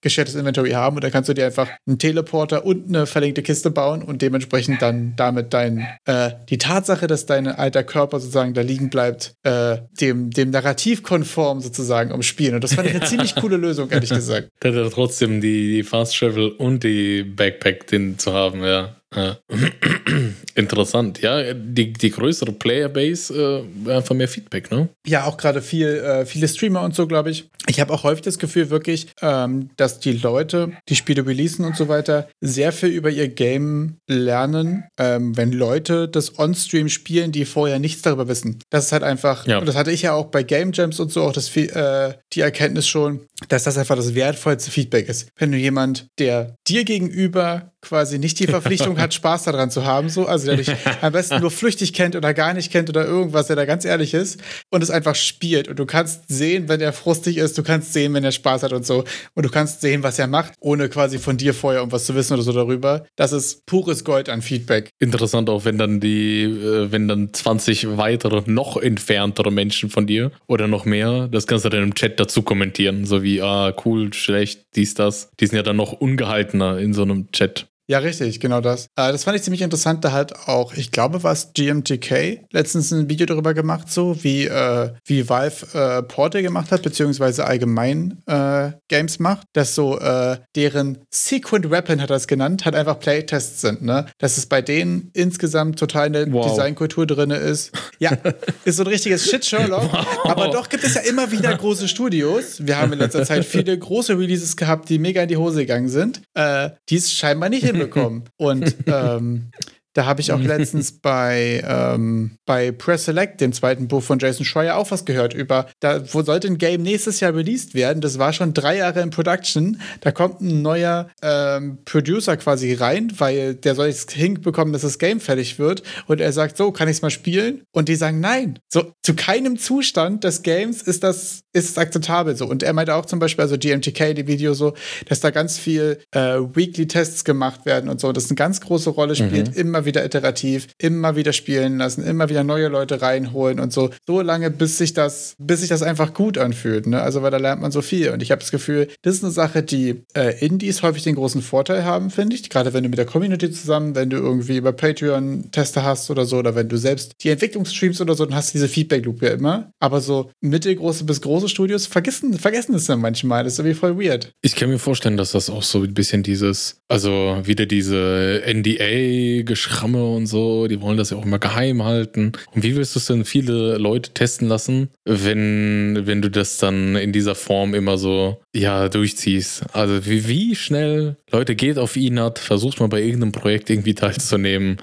Speaker 2: geshared geschertes Inventory haben und dann kannst du dir einfach einen Teleporter und eine verlinkte Kiste bauen und dementsprechend dann damit dein äh, die Tatsache, dass dein alter Körper sozusagen da liegen bleibt, äh, dem, dem Narrativ konform sozusagen umspielen. Und das fand ich eine ziemlich coole Lösung, ehrlich gesagt.
Speaker 1: Da hat trotzdem die, die Fast Travel und die Backpack den zu haben, ja. Ja. Interessant, ja. Die, die größere Playerbase, äh, einfach mehr Feedback, ne?
Speaker 2: Ja, auch gerade viel, äh, viele Streamer und so, glaube ich. Ich habe auch häufig das Gefühl wirklich, ähm, dass die Leute, die Spiele releasen und so weiter, sehr viel über ihr Game lernen, ähm, wenn Leute das On-Stream spielen, die vorher nichts darüber wissen. Das ist halt einfach, ja. und das hatte ich ja auch bei Game Jams und so, auch das, äh, die Erkenntnis schon, dass das einfach das wertvollste Feedback ist. Wenn du jemand, der dir gegenüber quasi nicht die Verpflichtung hat, Spaß daran zu haben, so, also der dich am besten nur flüchtig kennt oder gar nicht kennt oder irgendwas, der da ganz ehrlich ist und es einfach spielt und du kannst sehen, wenn er frustig ist, du kannst sehen, wenn er Spaß hat und so und du kannst sehen, was er macht, ohne quasi von dir vorher irgendwas zu wissen oder so darüber. Das ist pures Gold an Feedback.
Speaker 1: Interessant auch, wenn dann die, äh, wenn dann 20 weitere, noch entferntere Menschen von dir oder noch mehr, das kannst du dann im Chat dazu kommentieren, so wie, ah, cool, schlecht, dies, das. Die sind ja dann noch ungehaltener in so einem Chat.
Speaker 2: Ja, richtig, genau das. Äh, das fand ich ziemlich interessant. Da hat auch, ich glaube, war es GMTK letztens ein Video darüber gemacht, so wie, äh, wie Valve äh, Portal gemacht hat, beziehungsweise allgemein äh, Games macht, dass so äh, deren Sequent Weapon hat er es genannt, hat einfach Playtests sind, ne? Dass es bei denen insgesamt total eine wow. Designkultur drin ist. Ja, ist so ein richtiges Shit-Sherlock. Wow. Aber doch gibt es ja immer wieder große Studios. Wir haben in letzter Zeit viele große Releases gehabt, die mega in die Hose gegangen sind, äh, die es scheinbar nicht hin bekommen. Und ähm, da habe ich auch letztens bei, ähm, bei Press Select, dem zweiten Buch von Jason Schreier, auch was gehört über, da wo sollte ein Game nächstes Jahr released werden. Das war schon drei Jahre in Production. Da kommt ein neuer ähm, Producer quasi rein, weil der soll jetzt hinbekommen, dass das Game fertig wird. Und er sagt, so, kann ich es mal spielen? Und die sagen, nein. So, zu keinem Zustand des Games ist das, ist es akzeptabel so. Und er meinte auch zum Beispiel, also GMTK, die Video so, dass da ganz viel äh, Weekly-Tests gemacht werden und so. Das eine ganz große Rolle spielt, mhm. immer wieder wieder iterativ, immer wieder spielen lassen, immer wieder neue Leute reinholen und so. So lange, bis sich das, bis sich das einfach gut anfühlt. Ne? Also, weil da lernt man so viel. Und ich habe das Gefühl, das ist eine Sache, die äh, Indies häufig den großen Vorteil haben, finde ich. Gerade wenn du mit der Community zusammen, wenn du irgendwie über Patreon Tester hast oder so, oder wenn du selbst die Entwicklung streamst oder so, dann hast du diese Feedback-Loop ja immer. Aber so mittelgroße bis große Studios vergessen, vergessen es dann manchmal. Das ist irgendwie voll weird.
Speaker 1: Ich kann mir vorstellen, dass das auch so ein bisschen dieses, also wieder diese NDA-Geschrieben Programme und so, die wollen das ja auch immer geheim halten. Und wie willst du es denn viele Leute testen lassen, wenn, wenn du das dann in dieser Form immer so, ja, durchziehst? Also wie, wie schnell, Leute, geht auf INAT, versucht mal bei irgendeinem Projekt irgendwie teilzunehmen.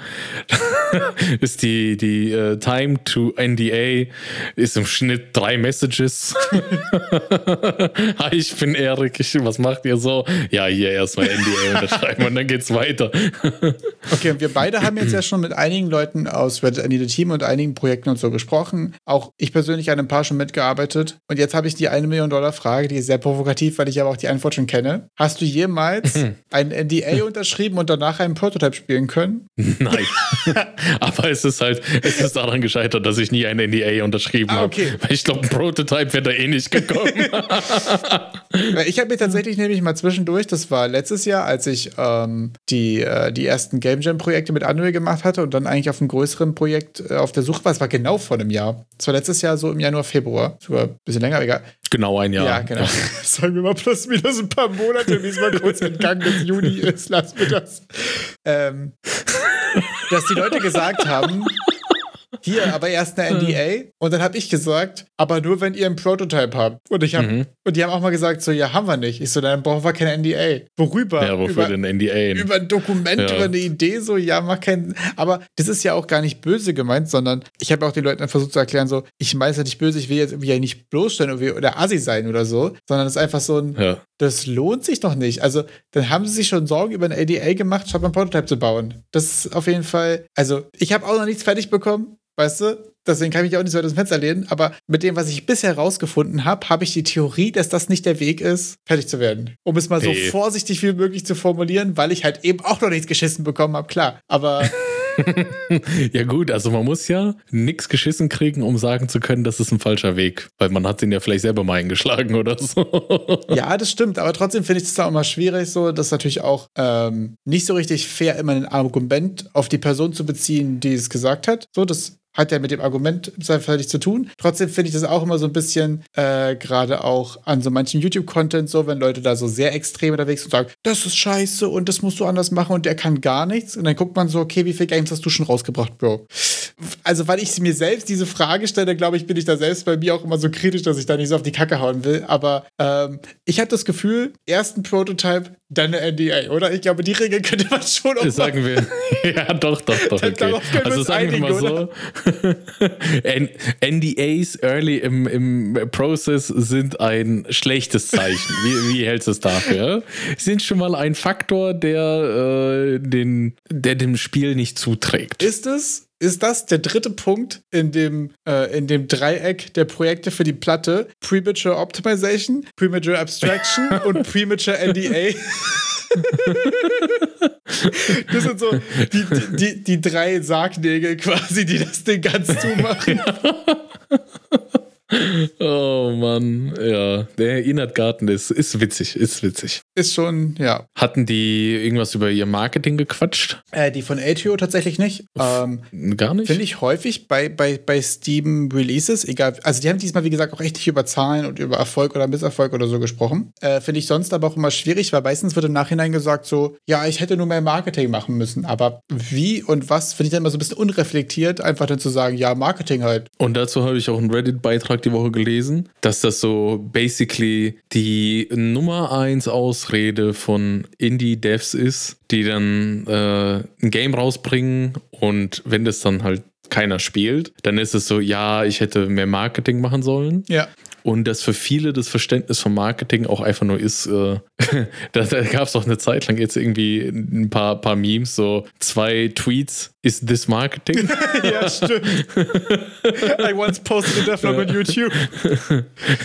Speaker 1: ist die, die uh, Time to NDA ist im Schnitt drei Messages. Hi, ich bin Erik, was macht ihr so? Ja, hier erstmal NDA unterschreiben und dann geht's weiter.
Speaker 2: okay, und wir beide haben jetzt ja schon mit einigen Leuten aus Reddit Any the Team und einigen Projekten und so gesprochen. Auch ich persönlich an ein paar schon mitgearbeitet. Und jetzt habe ich die eine Million Dollar Frage, die ist sehr provokativ, weil ich aber auch die Antwort schon kenne. Hast du jemals ein NDA unterschrieben und danach einen Prototype spielen können?
Speaker 1: Nein. aber es ist halt, es ist daran gescheitert, dass ich nie ein NDA unterschrieben ah, okay. habe. Weil ich glaube, ein Prototype wäre da eh nicht gekommen.
Speaker 2: ich habe mir tatsächlich nämlich mal zwischendurch, das war letztes Jahr, als ich ähm, die, äh, die ersten Game Jam-Projekte mit Unreal gemacht hatte und dann eigentlich auf einem größeren Projekt äh, auf der Suche war. Es war genau vor einem Jahr. Es war letztes Jahr so im Januar, Februar. Sogar ein bisschen länger, egal.
Speaker 1: Genau ein Jahr.
Speaker 2: Ja, genau. Ja. Sagen wir mal plus minus ein paar Monate, wie es mal kurz entgangen des Juni ist. Lass mir das. Ähm, dass die Leute gesagt haben, hier, aber erst eine NDA. Und dann habe ich gesagt, aber nur wenn ihr einen Prototype habt. Und ich habe mhm. und die haben auch mal gesagt, so, ja, haben wir nicht. Ich so, dann brauchen wir keine NDA. Worüber?
Speaker 1: Ja, wofür über, denn NDA?
Speaker 2: Über ein Dokument, ja. über eine Idee, so, ja, mach keinen. Aber das ist ja auch gar nicht böse gemeint, sondern ich habe auch den Leuten versucht zu erklären, so, ich meine es ja nicht böse, ich will jetzt irgendwie ja nicht bloßstellen oder assi sein oder so, sondern es ist einfach so ein, ja. Das lohnt sich doch nicht. Also, dann haben sie sich schon Sorgen über eine NDA gemacht, statt ein Prototype zu bauen. Das ist auf jeden Fall, also, ich habe auch noch nichts fertig bekommen. Weißt du? Deswegen kann ich mich auch nicht so weit aus dem Fenster lehnen. Aber mit dem, was ich bisher herausgefunden habe, habe ich die Theorie, dass das nicht der Weg ist, fertig zu werden. Um es mal hey. so vorsichtig wie möglich zu formulieren, weil ich halt eben auch noch nichts geschissen bekommen habe, klar. Aber.
Speaker 1: ja gut, also man muss ja nichts geschissen kriegen, um sagen zu können, das ist ein falscher Weg, weil man hat den ja vielleicht selber mal eingeschlagen oder so.
Speaker 2: ja, das stimmt, aber trotzdem finde ich es auch mal schwierig so, das natürlich auch ähm, nicht so richtig fair, immer ein Argument auf die Person zu beziehen, die es gesagt hat. So, das hat ja mit dem Argument nichts zu tun. Trotzdem finde ich das auch immer so ein bisschen, äh, gerade auch an so manchen YouTube-Content so, wenn Leute da so sehr extrem unterwegs sind und sagen, das ist scheiße und das musst du anders machen und der kann gar nichts. Und dann guckt man so, okay, wie viele Games hast du schon rausgebracht, Bro? Also, weil ich mir selbst diese Frage stelle, glaube ich, bin ich da selbst bei mir auch immer so kritisch, dass ich da nicht so auf die Kacke hauen will. Aber ähm, ich habe das Gefühl, erst ein Prototype, dann eine NDA, oder? Ich glaube, die Regel könnte man schon
Speaker 1: auch Sagen wir. Ja, doch, doch, doch. Okay. Also sagen wir mal so. NDAs early im, im Process sind ein schlechtes Zeichen. Wie, wie hältst du es dafür? Sind schon mal ein Faktor, der, äh, den, der dem Spiel nicht zuträgt.
Speaker 2: Ist es? Ist das der dritte Punkt in dem, äh, in dem Dreieck der Projekte für die Platte? Premature Optimization, Premature Abstraction und Premature NDA? das sind so die, die, die drei Sargnägel quasi, die das Ding ganz zumachen.
Speaker 1: Oh Mann, ja. Der Inert Garten ist, ist witzig, ist witzig.
Speaker 2: Ist schon, ja.
Speaker 1: Hatten die irgendwas über ihr Marketing gequatscht?
Speaker 2: Äh, die von ATO tatsächlich nicht. Ähm,
Speaker 1: Gar nicht?
Speaker 2: Finde ich häufig bei, bei, bei Steam Releases, egal. Also die haben diesmal, wie gesagt, auch echt nicht über Zahlen und über Erfolg oder Misserfolg oder so gesprochen. Äh, Finde ich sonst aber auch immer schwierig, weil meistens wird im Nachhinein gesagt so, ja, ich hätte nur mehr Marketing machen müssen. Aber wie und was, finde ich dann immer so ein bisschen unreflektiert, einfach dann zu sagen, ja, Marketing halt.
Speaker 1: Und dazu habe ich auch einen Reddit-Beitrag die Woche gelesen, dass das so basically die Nummer 1 Ausrede von Indie-Devs ist, die dann äh, ein Game rausbringen und wenn das dann halt keiner spielt, dann ist es so, ja, ich hätte mehr Marketing machen sollen.
Speaker 2: Ja.
Speaker 1: Und dass für viele das Verständnis von Marketing auch einfach nur ist, äh, da, da gab es doch eine Zeit lang jetzt irgendwie ein paar, paar Memes, so zwei Tweets, ist this Marketing?
Speaker 2: ja, stimmt. I once posted a vlog on YouTube.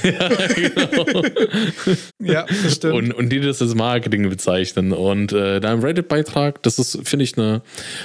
Speaker 1: ja, genau.
Speaker 2: ja, stimmt.
Speaker 1: Und, und die das als Marketing bezeichnen. Und äh, da im Reddit-Beitrag, das ist, finde ich, eine,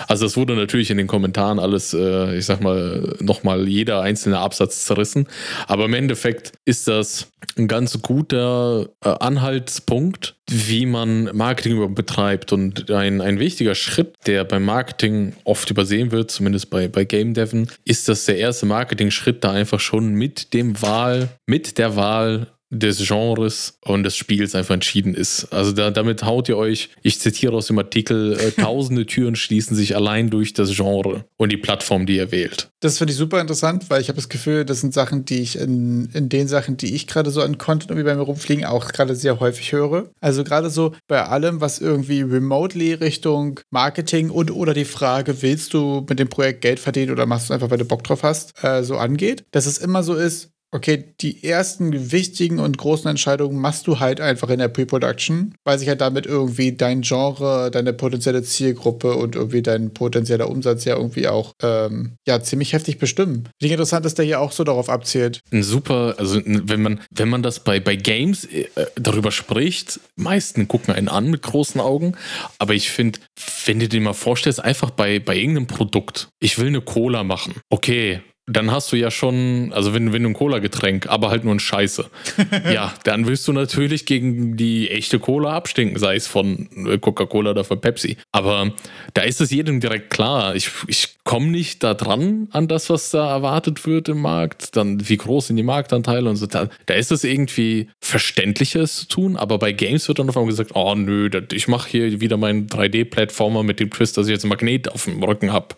Speaker 1: also das wurde natürlich in den Kommentaren alles, äh, ich sag mal, nochmal jeder einzelne Absatz zerrissen. Aber im Endeffekt ist das ein ganz guter äh, Anhaltspunkt, wie man Marketing betreibt. Und ein, ein wichtiger Schritt, der beim Marketing oft übersehen wird, zumindest bei, bei Game Deven, ist, dass der erste Marketing-Schritt da einfach schon mit dem Wahl, mit der Wahl des Genres und des Spiels einfach entschieden ist. Also da, damit haut ihr euch, ich zitiere aus dem Artikel, äh, tausende Türen schließen sich allein durch das Genre und die Plattform, die ihr wählt.
Speaker 2: Das finde ich super interessant, weil ich habe das Gefühl, das sind Sachen, die ich in, in den Sachen, die ich gerade so an Content irgendwie bei mir rumfliegen, auch gerade sehr häufig höre. Also gerade so bei allem, was irgendwie remotely Richtung Marketing und oder die Frage, willst du mit dem Projekt Geld verdienen oder machst du einfach, weil du Bock drauf hast, äh, so angeht, dass es immer so ist, okay, die ersten wichtigen und großen Entscheidungen machst du halt einfach in der Pre-Production, weil sich halt damit irgendwie dein Genre, deine potenzielle Zielgruppe und irgendwie dein potenzieller Umsatz ja irgendwie auch ähm, ja ziemlich heftig bestimmen. Wie interessant, dass der hier auch so darauf abzielt.
Speaker 1: Ein super, also wenn man, wenn man das bei, bei Games äh, darüber spricht, meisten gucken einen an mit großen Augen, aber ich finde, wenn du dir mal vorstellst, einfach bei, bei irgendeinem Produkt, ich will eine Cola machen, okay, dann hast du ja schon, also wenn, wenn du ein Cola-Getränk, aber halt nur ein Scheiße, ja, dann wirst du natürlich gegen die echte Cola abstinken, sei es von äh, Coca-Cola oder von Pepsi. Aber da ist es jedem direkt klar. Ich, ich komme nicht da dran an das, was da erwartet wird im Markt. Dann, wie groß sind die Marktanteile und so. Da, da ist es irgendwie verständlicher, es zu tun. Aber bei Games wird dann auf einmal gesagt, oh nö, ich mache hier wieder meinen 3D-Plattformer mit dem Twist, dass ich jetzt ein Magnet auf dem Rücken habe.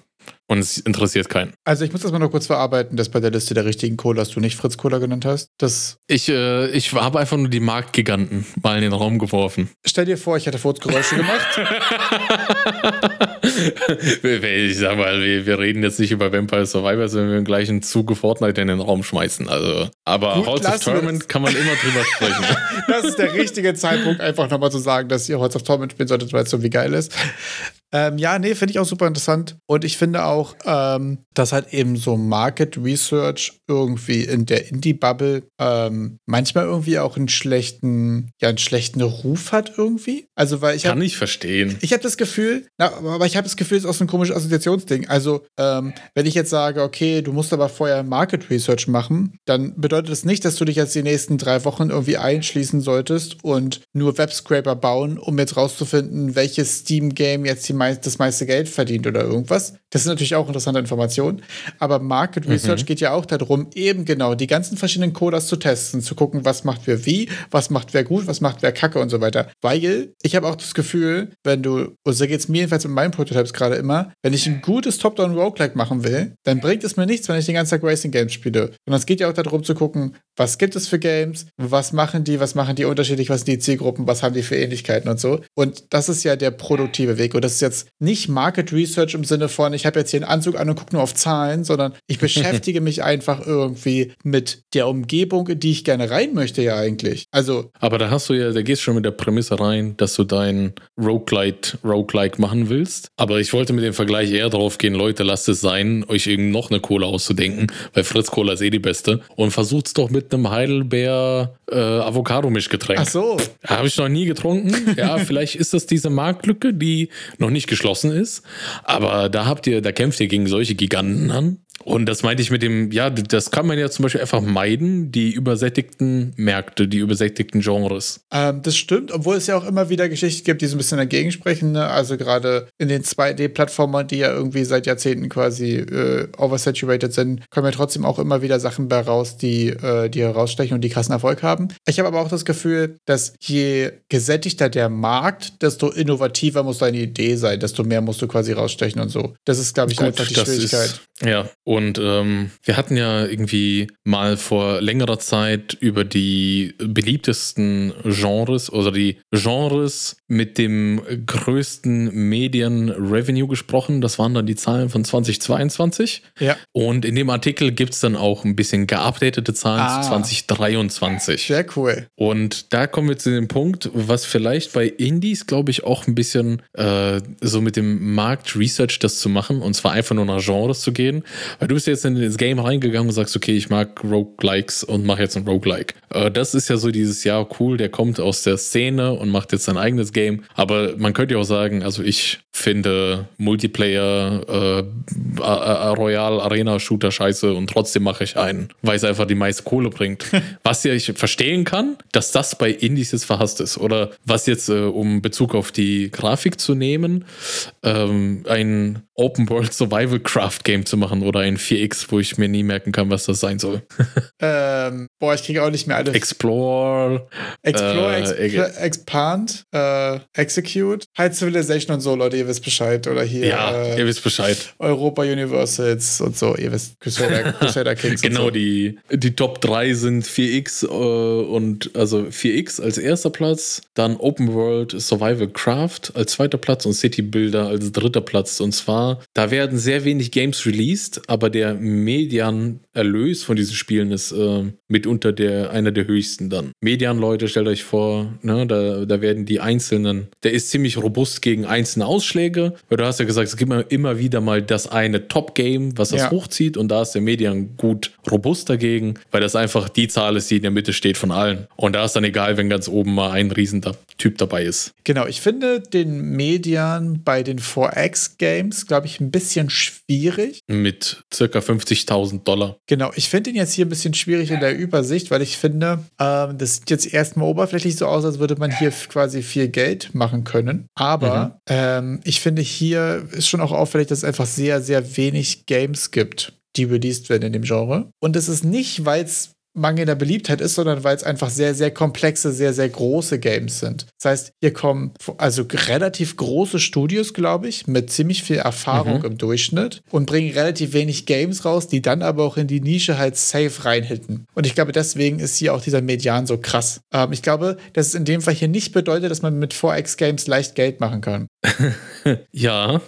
Speaker 1: Und es interessiert keinen.
Speaker 2: Also ich muss das mal noch kurz verarbeiten, dass bei der Liste der richtigen Colas du nicht Fritz Cola genannt hast. Das
Speaker 1: ich ich, ich habe einfach nur die Marktgiganten mal in den Raum geworfen.
Speaker 2: Stell dir vor, ich hätte Furzgeräusche gemacht.
Speaker 1: ich sag mal, wir, wir, reden jetzt nicht über Vampire Survivors, wenn wir im gleichen Zuge Fortnite in den Raum schmeißen. Also, aber Gut, Holz of Torment kann man immer drüber sprechen.
Speaker 2: das ist der richtige Zeitpunkt, einfach nochmal zu sagen, dass ihr Holz of Torment spielen solltet, weil es so wie geil ist. Ähm, ja, nee, finde ich auch super interessant. Und ich finde auch, ähm, dass halt eben so Market Research irgendwie in der Indie-Bubble ähm, manchmal irgendwie auch einen schlechten, ja, einen schlechten Ruf hat irgendwie. Also, weil ich
Speaker 1: Kann
Speaker 2: hab,
Speaker 1: ich verstehen.
Speaker 2: Ich habe das Gefühl, na, aber ich habe das Gefühl, es ist auch so ein komisches Assoziationsding. Also, ähm, wenn ich jetzt sage, okay, du musst aber vorher Market Research machen, dann bedeutet das nicht, dass du dich jetzt die nächsten drei Wochen irgendwie einschließen solltest und nur Webscraper bauen, um jetzt rauszufinden, welches Steam-Game jetzt die meist, das meiste Geld verdient oder irgendwas. Das ist natürlich auch interessante Informationen. Aber Market mhm. Research geht ja auch darum, eben genau die ganzen verschiedenen Coders zu testen, zu gucken, was macht wer wie, was macht wer gut, was macht wer kacke und so weiter. Weil ich habe auch das Gefühl, wenn du, und so geht es mir jedenfalls mit meinen Prototypes gerade immer, wenn ich ein gutes Top-Down-Roguelike machen will, dann bringt es mir nichts, wenn ich den ganzen Tag Racing-Games spiele. Und es geht ja auch darum zu gucken, was gibt es für Games, was machen die, was machen die unterschiedlich, was sind die Zielgruppen, was haben die für Ähnlichkeiten und so. Und das ist ja der produktive Weg. Und das ist jetzt nicht Market Research im Sinne von, ich habe jetzt hier einen Anzug an und gucke nur auf Zahlen, sondern ich beschäftige mich einfach irgendwie mit der Umgebung, in die ich gerne rein möchte, ja eigentlich. Also.
Speaker 1: Aber da hast du ja, da gehst du schon mit der Prämisse rein, dass du dein Roguelite, Roguelike machen willst. Aber ich wollte mit dem Vergleich eher darauf gehen, Leute, lasst es sein, euch eben noch eine Cola auszudenken, weil Fritz Cola ist eh die beste. Und versucht's doch mit einem Heidelbeer äh, Avocado-Mischgetränk.
Speaker 2: Ach so.
Speaker 1: Habe ich noch nie getrunken. Ja, vielleicht ist das diese Marktlücke, die noch nicht geschlossen ist. Aber da habt ihr, da kämpft ihr gegen solche Giganten an. Und das meinte ich mit dem, ja, das kann man ja zum Beispiel einfach meiden, die übersättigten Märkte, die übersättigten Genres.
Speaker 2: Ähm, das stimmt, obwohl es ja auch immer wieder Geschichten gibt, die so ein bisschen dagegen sprechen. Ne? Also gerade in den 2D-Plattformern, die ja irgendwie seit Jahrzehnten quasi äh, oversaturated sind, kommen ja trotzdem auch immer wieder Sachen bei raus, die, äh, die herausstechen und die krassen Erfolg haben. Ich habe aber auch das Gefühl, dass je gesättigter der Markt, desto innovativer muss deine Idee sein, desto mehr musst du quasi rausstechen und so. Das ist, glaube ich, Gut, einfach die Schwierigkeit.
Speaker 1: Ist, ja, und ähm, wir hatten ja irgendwie mal vor längerer Zeit über die beliebtesten Genres oder die Genres mit dem größten Medien-Revenue gesprochen. Das waren dann die Zahlen von 2022.
Speaker 2: Ja.
Speaker 1: Und in dem Artikel gibt es dann auch ein bisschen geupdatete Zahlen ah, zu 2023.
Speaker 2: Sehr cool.
Speaker 1: Und da kommen wir zu dem Punkt, was vielleicht bei Indies, glaube ich, auch ein bisschen äh, so mit dem Markt-Research das zu machen und zwar einfach nur nach Genres zu gehen weil du bist jetzt in das Game reingegangen und sagst, okay, ich mag Roguelikes und mache jetzt ein Roguelike. Äh, das ist ja so dieses, ja, cool, der kommt aus der Szene und macht jetzt sein eigenes Game. Aber man könnte ja auch sagen, also ich finde Multiplayer, äh, Royal Arena Shooter scheiße und trotzdem mache ich einen, weil es einfach die meiste Kohle bringt. was ja ich verstehen kann, dass das bei Indies jetzt verhasst ist. Oder was jetzt, äh, um Bezug auf die Grafik zu nehmen, ähm, ein Open World Survival Craft Game zu machen oder ein 4X, wo ich mir nie merken kann, was das sein soll.
Speaker 2: ähm, boah, ich kriege auch nicht mehr alles.
Speaker 1: Explore.
Speaker 2: Explore, äh, Exp Expand, äh, Execute. High Civilization und so, Leute, ihr wisst Bescheid. Oder hier.
Speaker 1: Ja, äh, ihr wisst Bescheid.
Speaker 2: Europa Universals und so, ihr wisst Crusader, Crusader Kings.
Speaker 1: genau,
Speaker 2: so.
Speaker 1: die, die Top 3 sind 4X äh, und also 4X als erster Platz, dann Open World Survival Craft als zweiter Platz und City Builder als dritter Platz. Und zwar, da werden sehr wenig Games released, aber der Medianerlös von diesen Spielen ist äh, mitunter der, einer der höchsten dann. Median-Leute, stellt euch vor, ne, da, da werden die einzelnen, der ist ziemlich robust gegen einzelne Ausschläge, weil du hast ja gesagt, es gibt immer wieder mal das eine Top-Game, was das ja. hochzieht und da ist der Median gut robust dagegen, weil das einfach die Zahl ist, die in der Mitte steht von allen. Und da ist dann egal, wenn ganz oben mal ein riesen Typ dabei ist.
Speaker 2: Genau, ich finde den Median bei den 4X-Games, glaube ich, ein bisschen schwierig.
Speaker 1: Mit circa 50.000 Dollar.
Speaker 2: Genau, ich finde ihn jetzt hier ein bisschen schwierig in der Übersicht, weil ich finde, ähm, das sieht jetzt erstmal oberflächlich so aus, als würde man hier quasi viel Geld machen können. Aber mhm. ähm, ich finde, hier ist schon auch auffällig, dass es einfach sehr, sehr wenig Games gibt die released werden in dem Genre. Und es ist nicht, weil es Mangel der Beliebtheit ist, sondern weil es einfach sehr, sehr komplexe, sehr, sehr große Games sind. Das heißt, hier kommen also relativ große Studios, glaube ich, mit ziemlich viel Erfahrung mhm. im Durchschnitt und bringen relativ wenig Games raus, die dann aber auch in die Nische halt safe reinhitten. Und ich glaube, deswegen ist hier auch dieser Median so krass. Ähm, ich glaube, dass es in dem Fall hier nicht bedeutet, dass man mit 4X Games leicht Geld machen kann.
Speaker 1: ja,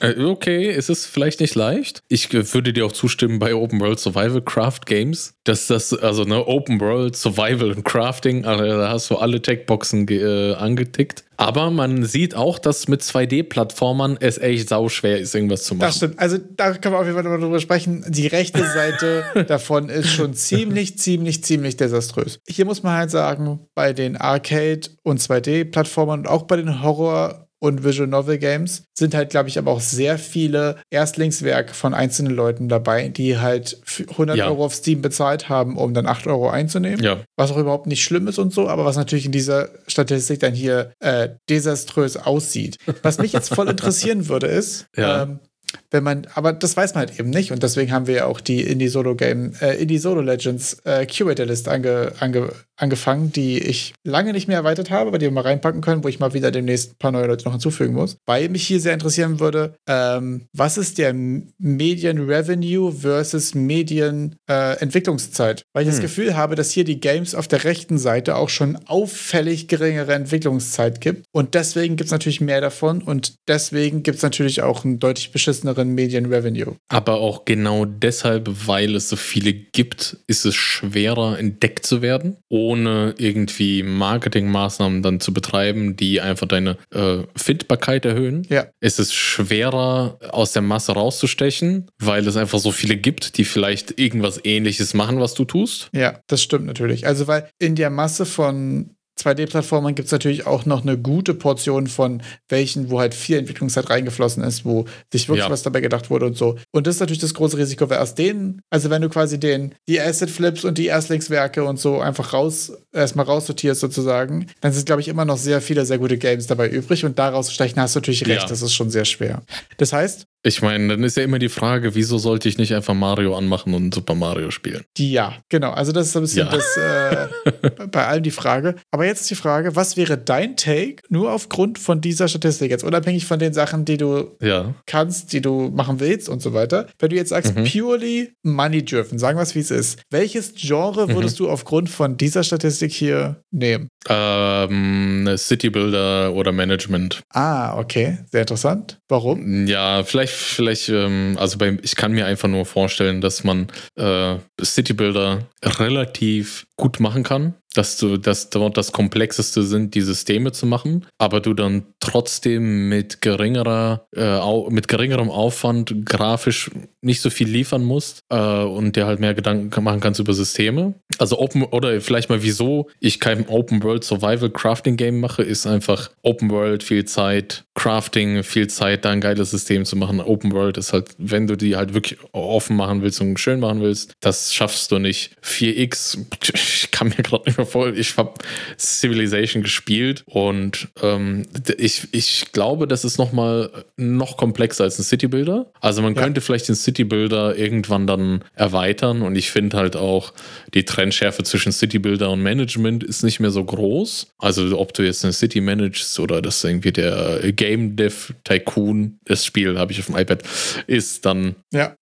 Speaker 1: äh, okay, ist es vielleicht nicht leicht. Ich würde dir auch zustimmen bei Open World Survival Craft Games, dass das, also ne, Open World Survival und Crafting, also da hast du alle Checkboxen äh, angetickt. Aber man sieht auch, dass mit 2D-Plattformern es echt sauschwer ist, irgendwas zu machen.
Speaker 2: Das stimmt. Also da kann man auf jeden Fall drüber sprechen. Die rechte Seite davon ist schon ziemlich, ziemlich, ziemlich desaströs. Hier muss man halt sagen, bei den Arcade- und 2D-Plattformern und auch bei den Horror- und Visual Novel Games sind halt, glaube ich, aber auch sehr viele Erstlingswerke von einzelnen Leuten dabei, die halt 100 ja. Euro auf Steam bezahlt haben, um dann 8 Euro einzunehmen. Ja. Was auch überhaupt nicht schlimm ist und so, aber was natürlich in dieser Statistik dann hier äh, desaströs aussieht. Was mich jetzt voll interessieren würde, ist, ja. ähm, wenn man, aber das weiß man halt eben nicht und deswegen haben wir ja auch die Indie Solo Game, äh, Indie Solo Legends äh, Curator List ange, ange, angefangen, die ich lange nicht mehr erweitert habe, aber die wir mal reinpacken können, wo ich mal wieder demnächst ein paar neue Leute noch hinzufügen muss. Weil mich hier sehr interessieren würde, ähm, was ist der Medien Revenue versus Medien äh, Entwicklungszeit? Weil ich hm. das Gefühl habe, dass hier die Games auf der rechten Seite auch schon auffällig geringere Entwicklungszeit gibt und deswegen gibt es natürlich mehr davon und deswegen gibt es natürlich auch einen deutlich beschisseneren Medien Revenue.
Speaker 1: Aber auch genau deshalb, weil es so viele gibt, ist es schwerer entdeckt zu werden. Oder ohne irgendwie Marketingmaßnahmen dann zu betreiben, die einfach deine äh, Findbarkeit erhöhen, ja. ist es schwerer aus der Masse rauszustechen, weil es einfach so viele gibt, die vielleicht irgendwas ähnliches machen, was du tust.
Speaker 2: Ja, das stimmt natürlich. Also weil in der Masse von 2D-Plattformern gibt es natürlich auch noch eine gute Portion von welchen, wo halt viel Entwicklungszeit reingeflossen ist, wo sich wirklich ja. was dabei gedacht wurde und so. Und das ist natürlich das große Risiko, weil aus denen, also wenn du quasi den, die Asset Flips und die Erstlingswerke und so einfach raus, erstmal raussortierst sozusagen, dann sind, glaube ich, immer noch sehr viele sehr gute Games dabei übrig und daraus zu stechen hast du natürlich recht, ja. das ist schon sehr schwer. Das heißt,
Speaker 1: ich meine, dann ist ja immer die Frage, wieso sollte ich nicht einfach Mario anmachen und Super Mario spielen?
Speaker 2: Ja, genau. Also das ist ein bisschen ja. das äh, bei allem die Frage. Aber jetzt ist die Frage, was wäre dein Take nur aufgrund von dieser Statistik jetzt, unabhängig von den Sachen, die du ja. kannst, die du machen willst und so weiter. Wenn du jetzt sagst, mhm. purely money driven, sagen wir es wie es ist. Welches Genre mhm. würdest du aufgrund von dieser Statistik hier nehmen?
Speaker 1: Ähm, City Builder oder Management.
Speaker 2: Ah, okay. Sehr interessant. Warum?
Speaker 1: Ja, vielleicht vielleicht, ähm, also bei, ich kann mir einfach nur vorstellen, dass man äh, City Builder relativ gut machen kann dass du, dass dort das Komplexeste sind, die Systeme zu machen, aber du dann trotzdem mit geringerer, äh, mit geringerem Aufwand grafisch nicht so viel liefern musst äh, und dir halt mehr Gedanken machen kannst über Systeme. Also Open oder vielleicht mal wieso ich kein Open World Survival Crafting Game mache, ist einfach Open World viel Zeit, Crafting viel Zeit, da ein geiles System zu machen. Open World ist halt, wenn du die halt wirklich offen machen willst und schön machen willst, das schaffst du nicht. 4x, ich kann mir gerade nicht voll. Ich habe Civilization gespielt und ähm, ich, ich glaube, das ist noch mal noch komplexer als ein City Builder. Also man ja. könnte vielleicht den City Builder irgendwann dann erweitern und ich finde halt auch die Trennschärfe zwischen City Builder und Management ist nicht mehr so groß. Also ob du jetzt eine City managst oder das irgendwie der Game Dev Tycoon, das Spiel habe ich auf dem iPad, ist, dann ja.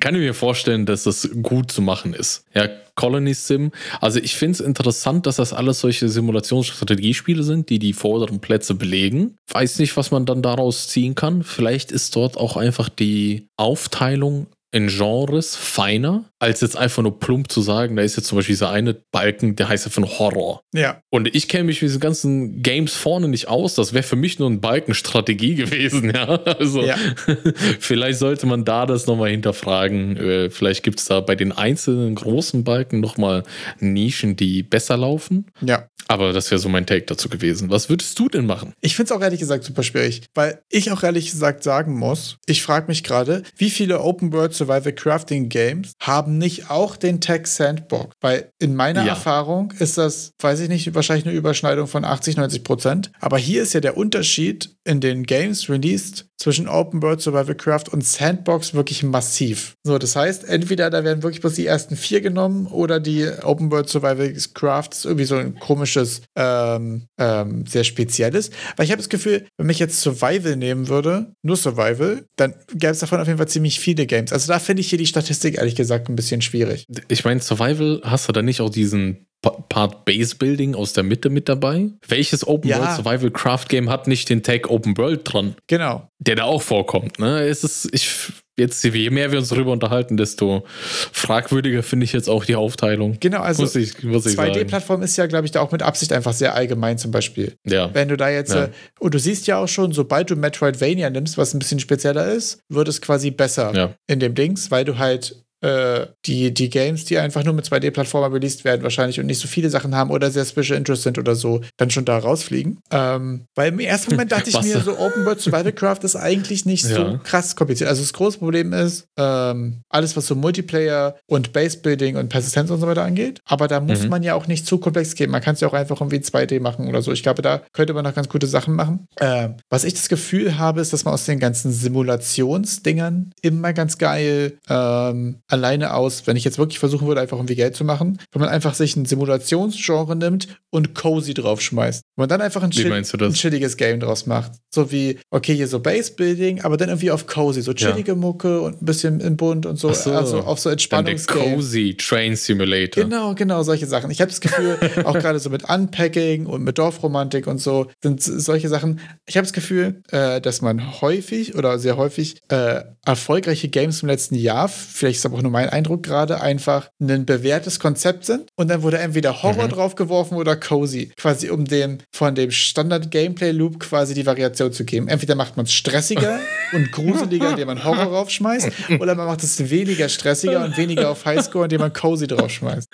Speaker 1: kann ich mir vorstellen, dass das gut zu machen ist. Ja, Colony Sim. Also ich finde es interessant, dass das alles solche Simulationsstrategiespiele sind, die die vorderen Plätze belegen. Weiß nicht, was man dann daraus ziehen kann. Vielleicht ist dort auch einfach die Aufteilung in Genres feiner, als jetzt einfach nur plump zu sagen, da ist jetzt zum Beispiel dieser eine Balken, der heißt einfach nur Horror. Ja. Und ich kenne mich mit diesen ganzen Games vorne nicht aus. Das wäre für mich nur ein Balkenstrategie gewesen, ja. Also ja. vielleicht sollte man da das nochmal hinterfragen. Äh, vielleicht gibt es da bei den einzelnen großen Balken nochmal Nischen, die besser laufen. Ja. Aber das wäre so mein Take dazu gewesen. Was würdest du denn machen?
Speaker 2: Ich finde es auch ehrlich gesagt super schwierig, weil ich auch ehrlich gesagt sagen muss, ich frage mich gerade, wie viele Open World Survival Crafting Games haben nicht auch den Tech Sandbox? Weil in meiner ja. Erfahrung ist das, weiß ich nicht, wahrscheinlich eine Überschneidung von 80, 90 Prozent. Aber hier ist ja der Unterschied in den Games released zwischen Open World Survival Craft und Sandbox wirklich massiv. So, das heißt, entweder da werden wirklich bloß die ersten vier genommen oder die Open World Survival Craft ist irgendwie so ein komisches, ähm, ähm, sehr spezielles. Weil ich habe das Gefühl, wenn ich jetzt Survival nehmen würde, nur Survival, dann gäbe es davon auf jeden Fall ziemlich viele Games. Also da finde ich hier die Statistik ehrlich gesagt ein bisschen schwierig.
Speaker 1: Ich meine, Survival hast du da nicht auch diesen Part Base Building aus der Mitte mit dabei. Welches Open ja. World Survival Craft Game hat nicht den Tag Open World dran?
Speaker 2: Genau.
Speaker 1: Der da auch vorkommt. Ne? Es ist, ich, jetzt, je mehr wir uns darüber unterhalten, desto fragwürdiger finde ich jetzt auch die Aufteilung.
Speaker 2: Genau, also 2D-Plattform ist ja, glaube ich, da auch mit Absicht einfach sehr allgemein zum Beispiel. Ja. Wenn du da jetzt, ja. äh, und du siehst ja auch schon, sobald du Metroidvania nimmst, was ein bisschen spezieller ist, wird es quasi besser ja. in dem Dings, weil du halt äh, die, die Games, die einfach nur mit 2D-Plattformen released werden, wahrscheinlich und nicht so viele Sachen haben oder sehr Special Interest sind oder so, dann schon da rausfliegen. Ähm, weil im ersten Moment dachte ich mir, so Open World Survival Craft ist eigentlich nicht ja. so krass kompliziert. Also das große Problem ist, ähm, alles, was so Multiplayer und Base Building und Persistenz und so weiter angeht. Aber da muss mhm. man ja auch nicht zu komplex gehen. Man kann es ja auch einfach irgendwie 2D machen oder so. Ich glaube, da könnte man noch ganz gute Sachen machen. Ähm, was ich das Gefühl habe, ist, dass man aus den ganzen Simulationsdingern immer ganz geil ähm, alleine aus, wenn ich jetzt wirklich versuchen würde, einfach irgendwie Geld zu machen, wenn man einfach sich ein Simulationsgenre nimmt und Cozy draufschmeißt. Wenn man dann einfach ein, chill ein chilliges Game draus macht. So wie, okay, hier so Base Building, aber dann irgendwie auf Cozy. So chillige ja. Mucke und ein bisschen in Bunt und so. so. Also auf so Entspannungsgame.
Speaker 1: Cozy Train Simulator.
Speaker 2: Genau, genau, solche Sachen. Ich habe das Gefühl, auch gerade so mit Unpacking und mit Dorfromantik und so sind solche Sachen. Ich habe das Gefühl, äh, dass man häufig oder sehr häufig äh, erfolgreiche Games im letzten Jahr, vielleicht ist aber auch nur mein Eindruck gerade, einfach ein bewährtes Konzept sind und dann wurde entweder Horror mhm. draufgeworfen oder Cozy. Quasi um dem von dem Standard-Gameplay-Loop quasi die Variation zu geben. Entweder macht man es stressiger und gruseliger, indem man Horror draufschmeißt, oder man macht es weniger stressiger und weniger auf Highscore, indem man Cozy draufschmeißt.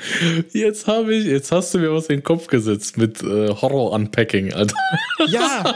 Speaker 1: Jetzt habe ich, jetzt hast du mir was in den Kopf gesetzt mit äh, Horror-Unpacking, Alter.
Speaker 2: Ja!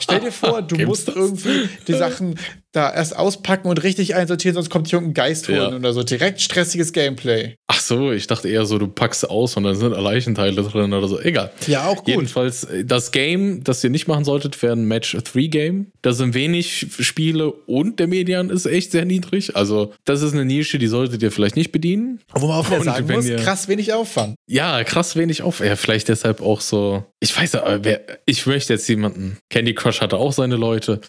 Speaker 2: Stell dir vor, du Gibt's musst das? irgendwie die Sachen da erst auspacken und richtig einsortieren, sonst kommt hier irgendein Geist holen ja. oder so. Direkt stressiges Gameplay.
Speaker 1: Ach so, ich dachte eher so, du packst aus und dann sind Leichenteile drin oder so. Egal.
Speaker 2: Ja, auch gut.
Speaker 1: Jedenfalls, äh, das Game, das ihr nicht machen solltet, wäre ein Match-3-Game. Da sind wenig Spiele und der Median ist echt sehr niedrig. Also, das ist eine Nische, die solltet ihr vielleicht nicht bedienen.
Speaker 2: Wo man auch wieder sagen muss, ihr, krass wenig Aufwand.
Speaker 1: Ja, krass wenig Aufwand. Ja, vielleicht deshalb auch so. Ich weiß, wer, ich möchte jetzt jemanden. Candy Crush hatte auch seine Leute.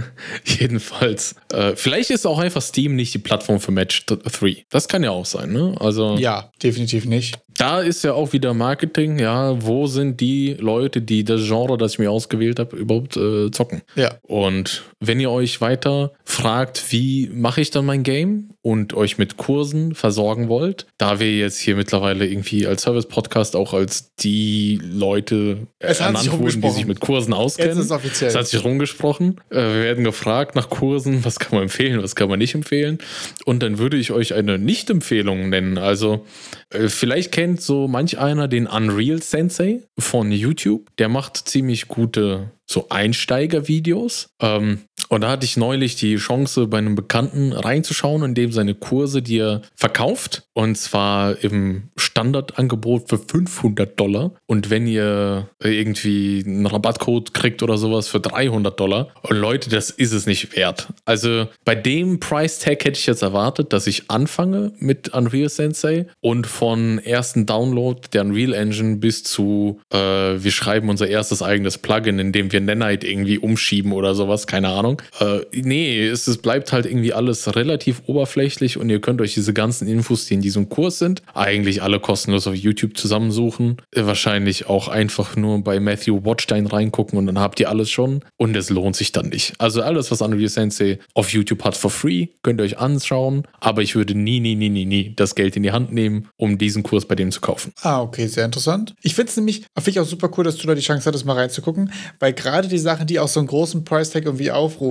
Speaker 1: Jedenfalls. Äh, vielleicht ist auch einfach Steam nicht die Plattform für Match 3. Das kann ja auch sein, ne? Also.
Speaker 2: Ja, definitiv nicht
Speaker 1: da ist ja auch wieder Marketing, ja, wo sind die Leute, die das Genre, das ich mir ausgewählt habe, überhaupt äh, zocken?
Speaker 2: Ja.
Speaker 1: Und wenn ihr euch weiter fragt, wie mache ich dann mein Game und euch mit Kursen versorgen wollt, da wir jetzt hier mittlerweile irgendwie als Service-Podcast auch als die Leute ernannt wurden, die sich mit Kursen auskennen. Jetzt ist offiziell. Es hat sich rumgesprochen. Äh, wir werden gefragt nach Kursen, was kann man empfehlen, was kann man nicht empfehlen. Und dann würde ich euch eine Nicht-Empfehlung nennen. Also äh, vielleicht kennt kennt so manch einer den Unreal Sensei von YouTube. Der macht ziemlich gute so Einsteigervideos. Ähm, und da hatte ich neulich die Chance, bei einem Bekannten reinzuschauen, in dem seine Kurse, die er verkauft, und zwar im Standardangebot für 500 Dollar. Und wenn ihr irgendwie einen Rabattcode kriegt oder sowas für 300 Dollar, und Leute, das ist es nicht wert. Also bei dem Price Tag hätte ich jetzt erwartet, dass ich anfange mit Unreal Sensei und von ersten Download der Unreal Engine bis zu, äh, wir schreiben unser erstes eigenes Plugin, in dem wir wir Nanite irgendwie umschieben oder sowas, keine Ahnung. Äh, nee, es, es bleibt halt irgendwie alles relativ oberflächlich und ihr könnt euch diese ganzen Infos, die in diesem Kurs sind, eigentlich alle kostenlos auf YouTube zusammensuchen. Äh, wahrscheinlich auch einfach nur bei Matthew Watchstein reingucken und dann habt ihr alles schon und es lohnt sich dann nicht. Also alles, was Unreal Sensei auf YouTube hat for free, könnt ihr euch anschauen, aber ich würde nie, nie, nie, nie, nie das Geld in die Hand nehmen, um diesen Kurs bei dem zu kaufen.
Speaker 2: Ah, okay, sehr interessant. Ich finde es nämlich, finde ich auch super cool, dass du da die Chance hattest, mal reinzugucken, weil gerade gerade die Sachen, die auch so einen großen Price-Tag irgendwie aufrufen,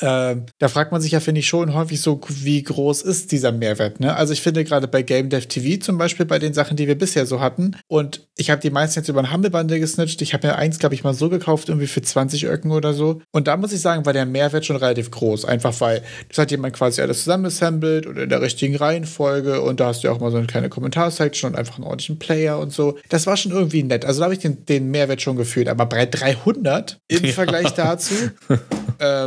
Speaker 2: äh, da fragt man sich ja, finde ich, schon häufig so, wie groß ist dieser Mehrwert. Ne? Also ich finde gerade bei Game Dev TV zum Beispiel, bei den Sachen, die wir bisher so hatten, und ich habe die meisten jetzt über ein Humble-Bundle gesnitcht. Ich habe mir eins, glaube ich, mal so gekauft, irgendwie für 20 Öcken oder so. Und da muss ich sagen, war der Mehrwert schon relativ groß. Einfach weil das hat jemand quasi alles zusammenassembled oder in der richtigen Reihenfolge und da hast du ja auch mal so eine kleine Kommentarsection und einfach einen ordentlichen Player und so. Das war schon irgendwie nett. Also da habe ich den, den Mehrwert schon gefühlt. Aber bei 300 im ja. Vergleich dazu.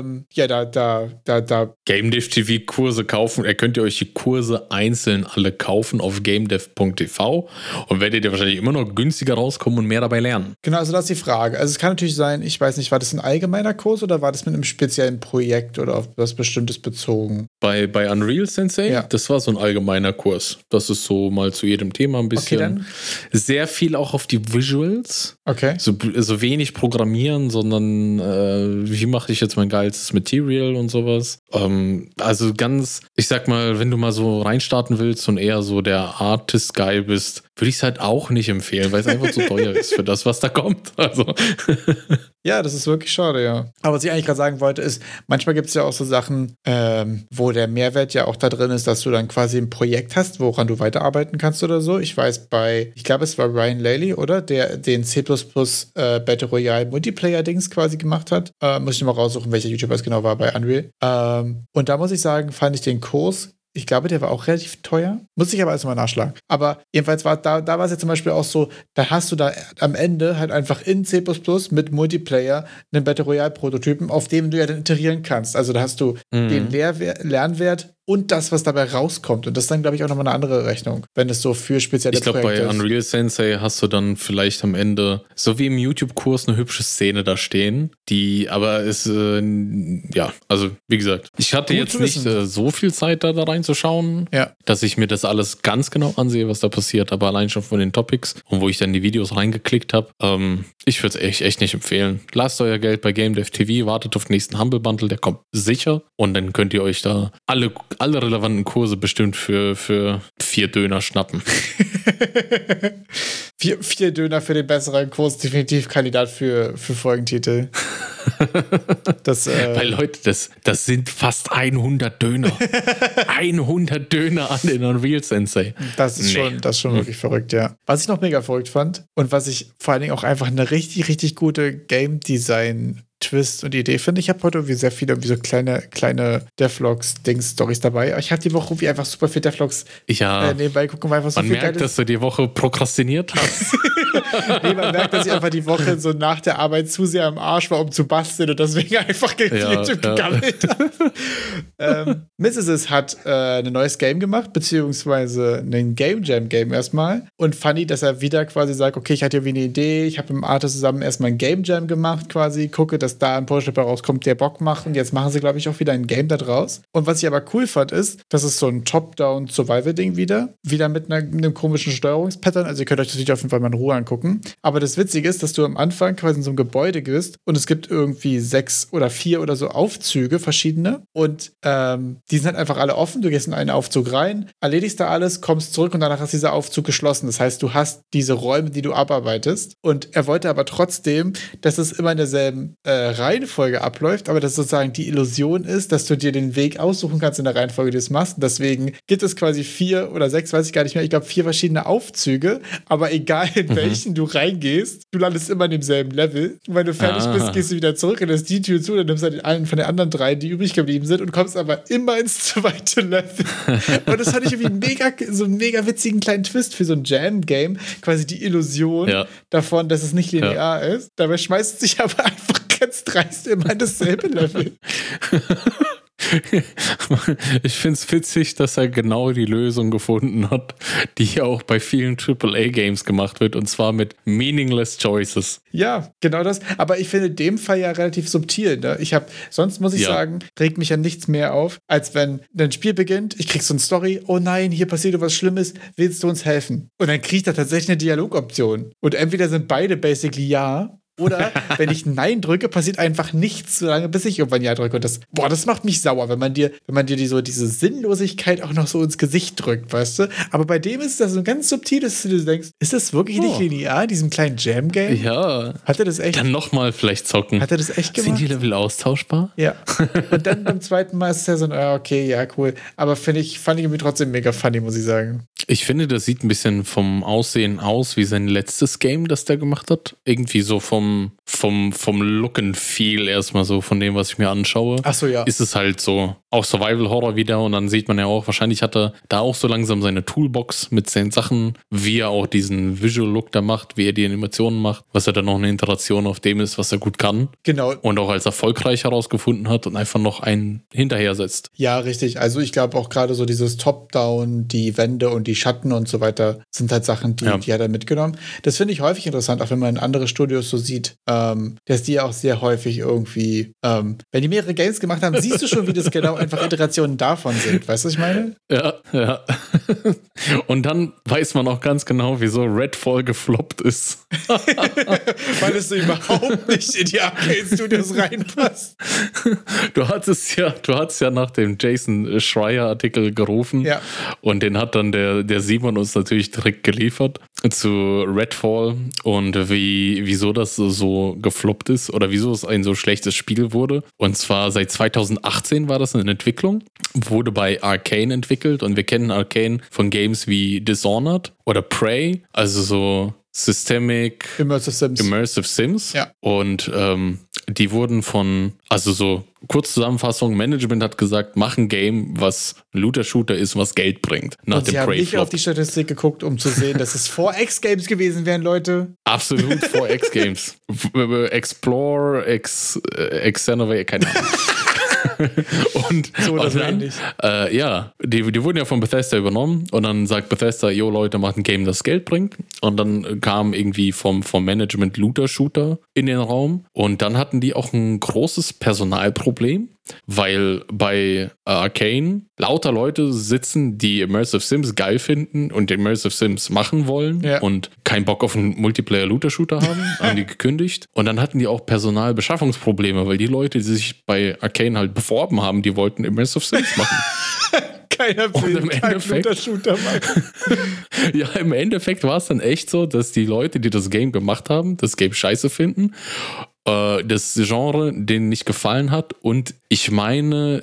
Speaker 2: ähm, ja, da, da, da, da.
Speaker 1: GameDev TV Kurse kaufen. Ihr könnt ihr euch die Kurse einzeln alle kaufen auf gamedev.tv und werdet ihr wahrscheinlich immer noch günstiger rauskommen und mehr dabei lernen.
Speaker 2: Genau, also das ist die Frage. Also es kann natürlich sein, ich weiß nicht, war das ein allgemeiner Kurs oder war das mit einem speziellen Projekt oder auf was Bestimmtes bezogen?
Speaker 1: Bei, bei Unreal Sensei, ja. das war so ein allgemeiner Kurs. Das ist so mal zu jedem Thema ein bisschen. Okay, Sehr viel auch auf die Visuals.
Speaker 2: Okay.
Speaker 1: So, so wenig programmieren, sondern äh, wie mache ich jetzt mein geilstes Material und sowas. Ähm, also ganz, ich sag mal, wenn du mal so reinstarten willst und eher so der Artist-Guy bist, würde ich es halt auch nicht empfehlen, weil es einfach zu teuer ist für das, was da kommt. Also.
Speaker 2: Ja, das ist wirklich schade, ja. Aber was ich eigentlich gerade sagen wollte, ist, manchmal gibt es ja auch so Sachen, ähm, wo der Mehrwert ja auch da drin ist, dass du dann quasi ein Projekt hast, woran du weiterarbeiten kannst oder so. Ich weiß bei, ich glaube, es war Ryan Laley, oder? Der den C äh, Battle Royale Multiplayer-Dings quasi gemacht hat. Äh, muss ich mal raussuchen, welcher YouTuber es genau war bei Unreal. Ähm, und da muss ich sagen, fand ich den Kurs ich glaube, der war auch relativ teuer. Muss ich aber erstmal nachschlagen. Aber jedenfalls war da, da war es ja zum Beispiel auch so, da hast du da am Ende halt einfach in C mit Multiplayer einen Battle Royale-Prototypen, auf dem du ja dann iterieren kannst. Also da hast du mhm. den Lehrwer Lernwert und das, was dabei rauskommt. Und das ist dann, glaube ich, auch nochmal eine andere Rechnung, wenn es so für spezielle
Speaker 1: ich glaub, Projekte. Ich glaube, bei Unreal Sensei hast du dann vielleicht am Ende, so wie im YouTube-Kurs, eine hübsche Szene da stehen, die aber ist, äh, ja, also wie gesagt, ich hatte Gut jetzt nicht äh, so viel Zeit da, da reinzuschauen,
Speaker 2: ja.
Speaker 1: dass ich mir das alles ganz genau ansehe, was da passiert, aber allein schon von den Topics und wo ich dann die Videos reingeklickt habe, ähm, ich würde es echt, echt nicht empfehlen. Lasst euer Geld bei Game Dev TV, wartet auf den nächsten Humble Bundle, der kommt sicher und dann könnt ihr euch da alle alle relevanten Kurse bestimmt für, für vier Döner schnappen.
Speaker 2: vier, vier Döner für den besseren Kurs, definitiv Kandidat für, für Folgentitel.
Speaker 1: Das, äh Weil Leute, das, das sind fast 100 Döner. 100 Döner an den Unreal Sensei.
Speaker 2: Das ist nee. schon, das ist schon hm. wirklich verrückt, ja. Was ich noch mega verrückt fand und was ich vor allen Dingen auch einfach eine richtig, richtig gute Game Design Twist und Idee finde. Ich habe heute irgendwie sehr viele irgendwie so kleine, kleine Devlogs-Dings-Stories dabei. Ich habe die Woche irgendwie einfach super viel Devlogs
Speaker 1: ja,
Speaker 2: äh, nebenbei gucken, weil einfach so
Speaker 1: man
Speaker 2: viel
Speaker 1: merkt, dass du die Woche prokrastiniert hast.
Speaker 2: nee, man merkt, dass ich einfach die Woche so nach der Arbeit zu sehr am Arsch war, um zu basteln und deswegen einfach ja, YouTube ja. gegammelt habe. ähm, Mrs. hat äh, ein neues Game gemacht, beziehungsweise ein Game Jam Game erstmal. Und funny, dass er wieder quasi sagt, okay, ich hatte irgendwie eine Idee, ich habe mit dem Artist zusammen erstmal ein Game Jam gemacht quasi, gucke, dass da ein Prototyp rauskommt, der Bock macht und jetzt machen sie, glaube ich, auch wieder ein Game da draus. Und was ich aber cool fand, ist, das ist so ein Top-Down-Survival-Ding wieder, wieder mit, einer, einem komischen Steuerungspattern, also ihr könnt euch das Video auf jeden Fall mal in Ruhe angucken. Aber das Witzige ist, dass du am Anfang quasi in so einem Gebäude bist und es gibt irgendwie sechs oder vier oder so Aufzüge, verschiedene und ähm, die sind halt einfach alle offen. Du gehst in einen Aufzug rein, erledigst da alles, kommst zurück und danach ist dieser Aufzug geschlossen. Das heißt, du hast diese Räume, die du abarbeitest. Und er wollte aber trotzdem, dass es immer in derselben äh, Reihenfolge abläuft, aber dass sozusagen die Illusion ist, dass du dir den Weg aussuchen kannst in der Reihenfolge, die du es machst. Und deswegen gibt es quasi vier oder sechs, weiß ich gar nicht mehr, ich glaube vier verschiedene Aufzüge, aber egal in mhm. welchen du reingehst, du landest immer in demselben Level. Und wenn du fertig ah. bist, gehst du wieder zurück und lässt die Tür zu, dann nimmst du halt einen von den anderen drei, die übrig geblieben sind und kommst aber immer ins zweite Level. und das fand ich irgendwie mega, so einen mega witzigen kleinen Twist für so ein Jam-Game. Quasi die Illusion ja. davon, dass es nicht linear ja. ist. Dabei schmeißt es sich aber einfach ganz dreist immer dasselbe Level.
Speaker 1: ich finde es witzig, dass er genau die Lösung gefunden hat, die auch bei vielen AAA-Games gemacht wird, und zwar mit meaningless choices.
Speaker 2: Ja, genau das. Aber ich finde in dem Fall ja relativ subtil. Ne? Ich habe, sonst muss ich ja. sagen, regt mich ja nichts mehr auf, als wenn ein Spiel beginnt, ich krieg so eine Story, oh nein, hier passiert was Schlimmes, willst du uns helfen? Und dann kriegt er tatsächlich eine Dialogoption. Und entweder sind beide basically ja oder wenn ich Nein drücke, passiert einfach nichts, so lange, bis ich irgendwann Ja drücke. Und das, boah, das macht mich sauer, wenn man dir, wenn man dir die, so diese Sinnlosigkeit auch noch so ins Gesicht drückt, weißt du? Aber bei dem ist das so ganz subtil, dass du denkst, ist das wirklich oh. nicht linear, diesem kleinen Jam-Game?
Speaker 1: Ja.
Speaker 2: Hat er das echt?
Speaker 1: Dann nochmal vielleicht zocken.
Speaker 2: Hat er das echt gemacht?
Speaker 1: Sind die Level austauschbar?
Speaker 2: Ja. Und dann beim zweiten Mal ist es ja so, ah, okay, ja, cool. Aber finde ich, fand ich irgendwie trotzdem mega funny, muss ich sagen.
Speaker 1: Ich finde, das sieht ein bisschen vom Aussehen aus wie sein letztes Game, das der gemacht hat. Irgendwie so vom, vom, vom Look and Feel erstmal so, von dem, was ich mir anschaue.
Speaker 2: Ach so, ja.
Speaker 1: Ist es halt so auch Survival Horror wieder und dann sieht man ja auch, wahrscheinlich hat er da auch so langsam seine Toolbox mit seinen Sachen, wie er auch diesen Visual Look da macht, wie er die Animationen macht, was er dann noch eine Interaktion auf dem ist, was er gut kann.
Speaker 2: Genau.
Speaker 1: Und auch als erfolgreich herausgefunden hat und einfach noch einen hinterher setzt.
Speaker 2: Ja, richtig. Also ich glaube auch gerade so dieses Top-Down, die Wände und die Schatten und so weiter sind halt Sachen, die, ja. die hat er mitgenommen. Das finde ich häufig interessant, auch wenn man in andere Studios so sieht, sieht, ähm, dass die auch sehr häufig irgendwie, ähm, wenn die mehrere Games gemacht haben, siehst du schon, wie das genau einfach Iterationen davon sind. Weißt du, was ich meine?
Speaker 1: Ja, ja. Und dann weiß man auch ganz genau, wieso Redfall gefloppt ist.
Speaker 2: Weil es so überhaupt nicht in die Arcade Studios reinpasst.
Speaker 1: Du hattest ja, du hattest ja nach dem Jason Schreier Artikel gerufen.
Speaker 2: Ja.
Speaker 1: Und den hat dann der, der Simon uns natürlich direkt geliefert zu Redfall und wie, wieso das so gefloppt ist oder wieso es ein so schlechtes Spiel wurde. Und zwar seit 2018 war das in Entwicklung, wurde bei Arcane entwickelt und wir kennen Arcane von Games wie Dishonored oder Prey, also so Systemic
Speaker 2: Immersive Sims.
Speaker 1: Immersive Sims.
Speaker 2: Ja.
Speaker 1: Und ähm, die wurden von, also so Kurzzusammenfassung, Management hat gesagt, mach ein Game, was Looter-Shooter ist, was Geld bringt. Nach
Speaker 2: Und
Speaker 1: dem
Speaker 2: sie haben nicht auf die Statistik geguckt, um zu sehen, dass es vor X-Games gewesen wären, Leute.
Speaker 1: Absolut vor X-Games. W- Explore, X, äh, Xenovate, keine Ahnung. und,
Speaker 2: So so
Speaker 1: dann, äh, ja, die, die wurden ja von Bethesda übernommen und dann sagt Bethesda, yo Leute, macht ein Game, das Geld bringt. Und dann kam irgendwie vom, vom Management Looter-Shooter in den Raum. Und dann hatten die auch ein großes Personalproblem, weil bei Arcane lauter Leute sitzen, die Immersive Sims geil finden und Immersive Sims machen wollen
Speaker 2: Ja.
Speaker 1: und keinen Bock auf einen Multiplayer-Looter-Shooter haben, haben die gekündigt. Und dann hatten die auch Personalbeschaffungsprobleme, weil die Leute, die sich bei Arcane halt beworben haben, die wollten Immersive Sims machen.
Speaker 2: Keiner will
Speaker 1: im
Speaker 2: keinen
Speaker 1: Endeffekt-
Speaker 2: Looter-Shooter machen.
Speaker 1: ja, im Endeffekt war es dann echt so, dass die Leute, die das Game gemacht haben, das Game scheiße finden, äh, das Genre denen nicht gefallen hat und ich meine,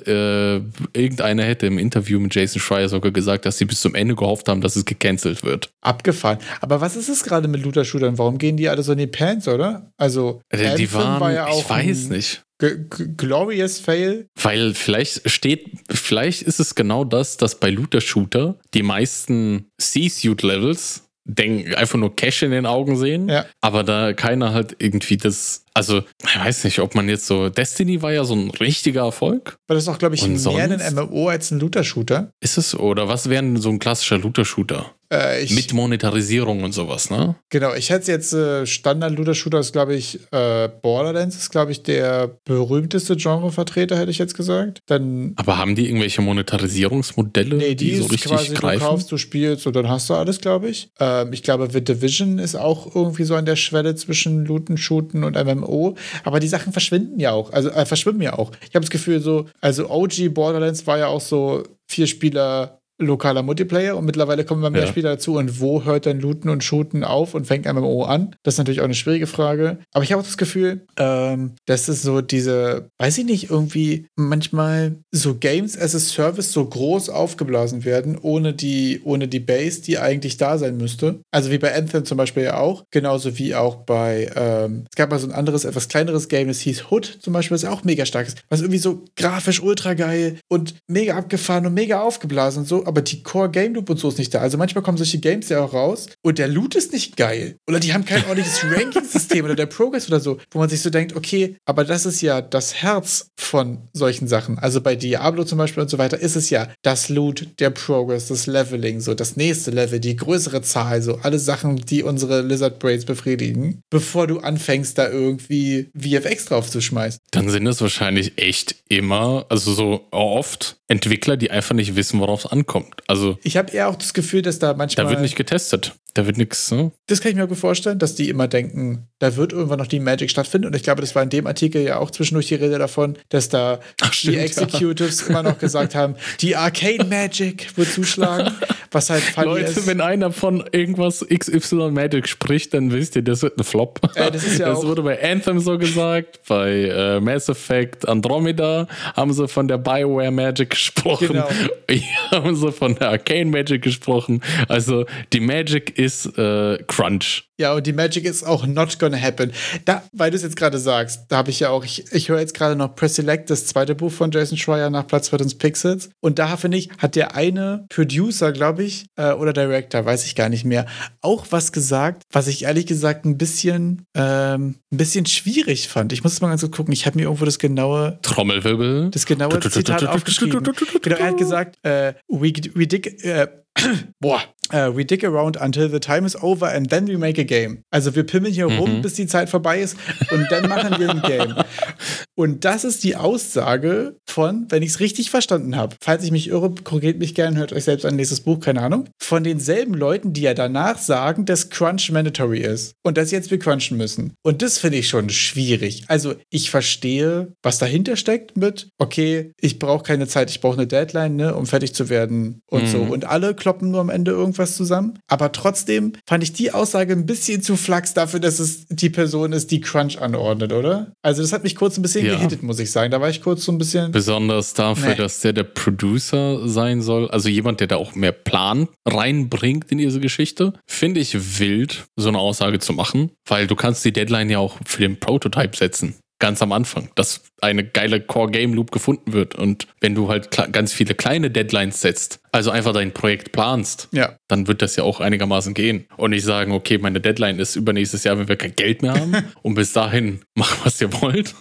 Speaker 1: äh, irgendeiner hätte im Interview mit Jason Schreier sogar gesagt, dass sie bis zum Ende gehofft haben, dass es gecancelt wird.
Speaker 2: Abgefahren. Aber was ist es gerade mit Looter-Shootern? Warum gehen die alle so in die Pants, oder? Also,
Speaker 1: die
Speaker 2: Anthem
Speaker 1: waren,
Speaker 2: war ja auch
Speaker 1: ich weiß nicht.
Speaker 2: g- Glorious Fail.
Speaker 1: Weil vielleicht steht, vielleicht ist es genau das, dass bei Looter-Shooter die meisten C-Suit-Levels denken, einfach nur Cash in den Augen sehen,
Speaker 2: Ja.
Speaker 1: aber da keiner halt irgendwie das, also ich weiß nicht, ob man jetzt so, Destiny war ja so ein richtiger Erfolg,
Speaker 2: Weil das ist auch, glaube ich,
Speaker 1: Und
Speaker 2: mehr ein
Speaker 1: sonst?
Speaker 2: MMO als ein Looter-Shooter.
Speaker 1: ist es, oder was wäre denn so ein klassischer Looter-Shooter?
Speaker 2: Äh, ich,
Speaker 1: Mit Monetarisierung und sowas, ne?
Speaker 2: genau, ich hätte jetzt äh, Standard-Looter-Shooter ist, glaube ich, äh, Borderlands ist, glaube ich, der berühmteste Genrevertreter, hätte ich jetzt gesagt. Dann
Speaker 1: Aber haben die irgendwelche Monetarisierungsmodelle,
Speaker 2: Nee, die,
Speaker 1: die, so richtig
Speaker 2: quasi, du
Speaker 1: greifen?
Speaker 2: kaufst, du spielst und dann hast du alles, glaube ich. Ähm, ich glaube, The Division ist auch irgendwie so an der Schwelle zwischen Looten, Shooten und MMO. Aber die Sachen verschwinden ja auch, also äh, verschwimmen ja auch. Ich habe das Gefühl, so, also OG Borderlands war ja auch so vier Spieler lokaler Multiplayer und mittlerweile kommen immer mehr
Speaker 1: Ja.
Speaker 2: Spieler dazu und wo hört dann Looten und Shooten auf und fängt MMO an? Das ist natürlich auch eine schwierige Frage. Aber ich habe auch das Gefühl, ähm, dass es so diese, weiß ich nicht, irgendwie manchmal so Games as a Service so groß aufgeblasen werden, ohne die, ohne die Base, die eigentlich da sein müsste. Also wie bei Anthem zum Beispiel ja auch, genauso wie auch bei, ähm, es gab mal so ein anderes, etwas kleineres Game, das hieß Hood zum Beispiel, was auch mega stark ist, was irgendwie so grafisch ultra geil und mega abgefahren und mega aufgeblasen und so, aber die Core Game Loop und so ist nicht da. Also manchmal kommen solche Games ja auch raus und der Loot ist nicht geil. Oder die haben kein ordentliches Ranking-System oder der Progress oder so, wo man sich so denkt, okay, aber das ist ja das Herz von solchen Sachen. Also bei Diablo zum Beispiel und so weiter ist es ja das Loot, der Progress, das Leveling, so das nächste Level, die größere Zahl, so alle Sachen, die unsere Lizard Braids befriedigen, bevor du anfängst, da irgendwie VFX drauf zu schmeißen.
Speaker 1: Dann sind es wahrscheinlich echt immer, also so oft Entwickler, die einfach nicht wissen, worauf es ankommt. Also
Speaker 2: Ich habe eher auch das Gefühl, dass da manchmal.
Speaker 1: da wird nicht getestet. Da wird nichts, ne?
Speaker 2: Das kann ich mir gut vorstellen, dass die immer denken, da wird irgendwann noch die Magic stattfinden. Und ich glaube, das war in dem Artikel ja auch zwischendurch die Rede davon, dass da
Speaker 1: Ach, stimmt,
Speaker 2: die
Speaker 1: ja.
Speaker 2: Executives immer noch gesagt haben, die Arcane Magic wird zuschlagen. Was halt funny
Speaker 1: Leute,
Speaker 2: ist.
Speaker 1: wenn einer von irgendwas XY Magic spricht, dann wisst ihr, das wird ein Flop.
Speaker 2: Äh, das ist ja auch-
Speaker 1: wurde bei Anthem so gesagt, bei äh, Mass Effect Andromeda haben sie von der Bioware Magic gesprochen.
Speaker 2: Genau.
Speaker 1: Haben sie von der Arcane Magic gesprochen. Also die Magic ist äh, Crunch.
Speaker 2: Ja, und die Magic ist auch not gonna happen. Da, weil du es jetzt gerade sagst, da habe ich ja auch, ich, ich höre jetzt gerade noch Press Select, das zweite Buch von Jason Schreier nach Platz 2000 Pixels. Und da finde ich, hat der eine Producer, glaube ich, äh, oder Director, weiß ich gar nicht mehr, auch was gesagt, was ich ehrlich gesagt ein bisschen, ähm, ein bisschen schwierig fand. Ich muss es mal ganz kurz gucken. Ich habe mir irgendwo das genaue
Speaker 1: Trommelwirbel.
Speaker 2: das genaue Zitat aufgeschrieben. Genau, er hat gesagt, äh, we, we dig, äh, boah, uh, we dig around until the time is over and then we make a game. Also wir pimmeln hier mhm. rum, bis die Zeit vorbei ist und dann machen wir ein Game. Und das ist die Aussage von, wenn ich es richtig verstanden habe, falls ich mich irre, korrigiert mich gern, hört euch selbst ein nächstes Buch, keine Ahnung, von denselben Leuten, die ja danach sagen, dass Crunch mandatory ist und dass jetzt wir crunchen müssen. Und das finde ich schon schwierig. Also ich verstehe, was dahinter steckt mit, okay, ich brauche keine Zeit, ich brauche eine Deadline, ne, um fertig zu werden und mhm. so. Und alle kloppen nur am Ende irgendwas zusammen. Aber trotzdem fand ich die Aussage ein bisschen zu flachs dafür, dass es die Person ist, die Crunch anordnet, oder? Also das hat mich kurz ein bisschen ja. gehittet, muss ich sagen. Da war ich kurz so ein bisschen.
Speaker 1: Besonders dafür, nee. dass der der Producer sein soll. Also jemand, der da auch mehr Plan reinbringt in diese Geschichte. Finde ich wild, so eine Aussage zu machen, weil du kannst die Deadline ja auch für den Prototype setzen ganz am Anfang, dass eine geile Core Game Loop gefunden wird. Und wenn du halt ganz viele kleine Deadlines setzt, also einfach dein Projekt planst,
Speaker 2: ja.
Speaker 1: dann wird das ja auch einigermaßen gehen. Und nicht sagen, okay, meine Deadline ist übernächstes Jahr, wenn wir kein Geld mehr haben. und bis dahin macht, was ihr wollt.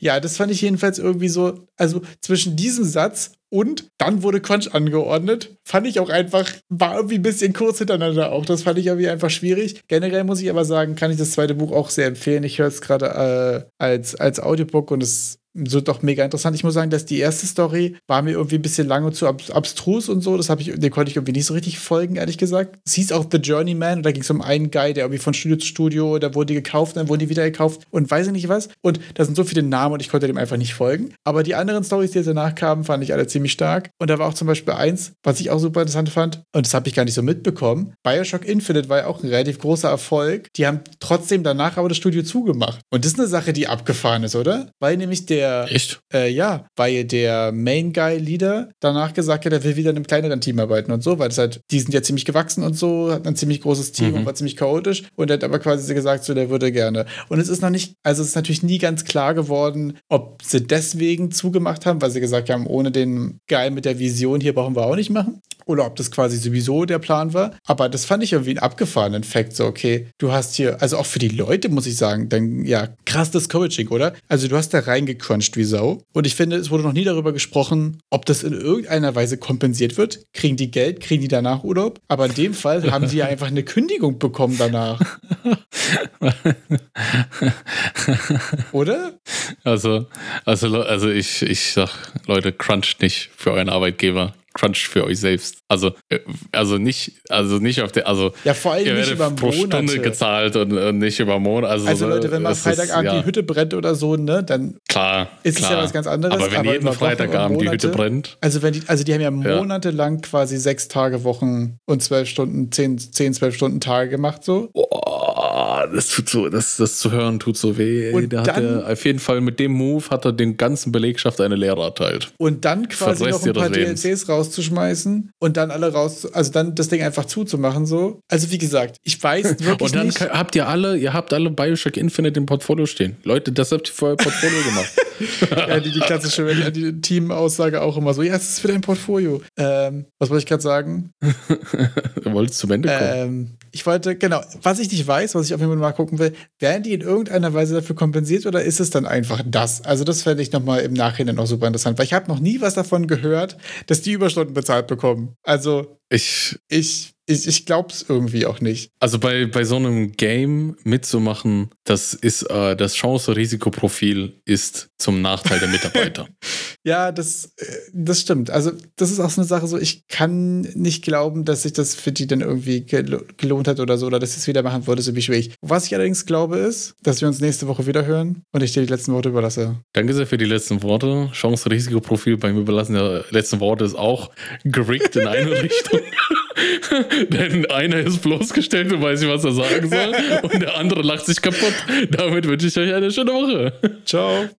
Speaker 2: Ja, das fand ich jedenfalls irgendwie so, also zwischen diesem Satz und dann wurde Crunch angeordnet, fand ich auch einfach, war irgendwie ein bisschen kurz hintereinander auch. Das fand ich irgendwie einfach schwierig. Generell muss ich aber sagen, kann ich das zweite Buch auch sehr empfehlen. Ich höre es gerade äh, als, als Audiobook und es so doch mega interessant. Ich muss sagen, dass die erste Story war mir irgendwie ein bisschen lang und zu ab abstrus und so. Das habe ich, den konnte ich irgendwie nicht so richtig folgen, ehrlich gesagt. Es hieß auch The Journeyman und da ging es um einen Guy, der irgendwie von Studio zu Studio, da wurde die gekauft, dann wurden die wieder gekauft und weiß ich nicht was. Und da sind so viele Namen und ich konnte dem einfach nicht folgen. Aber die anderen Stories, die jetzt danach kamen, fand ich alle ziemlich stark. Und da war auch zum Beispiel eins, was ich auch super interessant fand, und das habe ich gar nicht so mitbekommen. Bioshock Infinite war ja auch ein relativ großer Erfolg. Die haben trotzdem danach aber das Studio zugemacht. Und das ist eine Sache, die abgefahren ist, oder? Weil nämlich der.
Speaker 1: Echt?
Speaker 2: Äh, ja, weil der Main Guy Leader danach gesagt hat, er will wieder in einem kleineren Team arbeiten und so, weil das halt, die sind ja ziemlich gewachsen und so, hat ein ziemlich großes Team mhm. und war ziemlich chaotisch und er hat aber quasi gesagt, so, der würde gerne. Und es ist noch nicht, also es ist natürlich nie ganz klar geworden, ob sie deswegen zugemacht haben, weil sie gesagt haben, ohne den Guy mit der Vision hier brauchen wir auch nicht machen oder ob das quasi sowieso der Plan war. Aber das fand ich irgendwie einen abgefahrenen Fakt. So, okay, du hast hier, also auch für die Leute muss ich sagen, dann ja, krass Discouraging, oder? Also du hast da reingecrunched wie Sau. Und ich finde, es wurde noch nie darüber gesprochen, ob das in irgendeiner Weise kompensiert wird. Kriegen die Geld, kriegen die danach Urlaub? Aber in dem Fall haben sie ja einfach eine Kündigung bekommen danach. oder?
Speaker 1: Also, also, also ich, ich sag, Leute, cruncht nicht für euren Arbeitgeber. Crunch für euch selbst. Also, äh, also nicht, also nicht auf der, also
Speaker 2: ja, vor allem nicht über
Speaker 1: pro Monate. Stunde gezahlt und, und nicht über Monat. Also,
Speaker 2: also Leute, wenn mal Freitagabend ja. die Hütte brennt oder so, ne, dann
Speaker 1: klar,
Speaker 2: ist
Speaker 1: klar.
Speaker 2: es ja was ganz anderes.
Speaker 1: Aber wenn aber jeden Freitagabend die Hütte brennt.
Speaker 2: Also wenn die, also die haben ja monatelang quasi sechs Tage Wochen und zwölf Stunden, zehn, zehn, zwölf Stunden Tage gemacht so.
Speaker 1: Boah, das tut so, das, das zu hören tut so weh. Und da dann, hat er auf jeden Fall mit dem Move hat er den ganzen Belegschaft eine Lehre erteilt.
Speaker 2: Und dann quasi noch ein paar DLCs raus rauszuschmeißen und dann alle raus, also dann das Ding einfach zuzumachen so. Also wie gesagt, ich weiß wirklich
Speaker 1: Und dann
Speaker 2: nicht.
Speaker 1: habt ihr alle, ihr habt alle Bioshock Infinite im Portfolio stehen. Leute, das habt ihr euer Portfolio gemacht.
Speaker 2: ja, die, die klassische die Team-Aussage auch immer so, ja, es ist für dein Portfolio. Ähm, was wollte ich gerade sagen?
Speaker 1: du wolltest zum Ende kommen. Ähm,
Speaker 2: ich wollte, genau, was ich nicht weiß, was ich auf jeden Fall mal gucken will, werden die in irgendeiner Weise dafür kompensiert oder ist es dann einfach das? Also das fände ich nochmal im Nachhinein auch super interessant, weil ich habe noch nie was davon gehört, dass die Überstunden bezahlt bekommen. Also
Speaker 1: ich,
Speaker 2: ich ich, ich glaube es irgendwie auch nicht.
Speaker 1: Also bei, bei so einem Game mitzumachen, das ist äh, das Chance-Risikoprofil ist zum Nachteil der Mitarbeiter.
Speaker 2: ja, das, äh, das stimmt. Also das ist auch so eine Sache, so ich kann nicht glauben, dass sich das für die dann irgendwie gelohnt hat oder so, oder dass sie es wieder machen würde, so wie schwierig. Was ich allerdings glaube, ist, dass wir uns nächste Woche wieder hören und ich dir die letzten Worte überlasse.
Speaker 1: Danke sehr für die letzten Worte. Chance-Risikoprofil beim Überlassen der letzten Worte ist auch gerickt in eine Richtung. Denn einer ist bloßgestellt und weiß nicht, was er sagen soll. und der andere lacht sich kaputt. Damit wünsche ich euch eine schöne Woche.
Speaker 2: Ciao.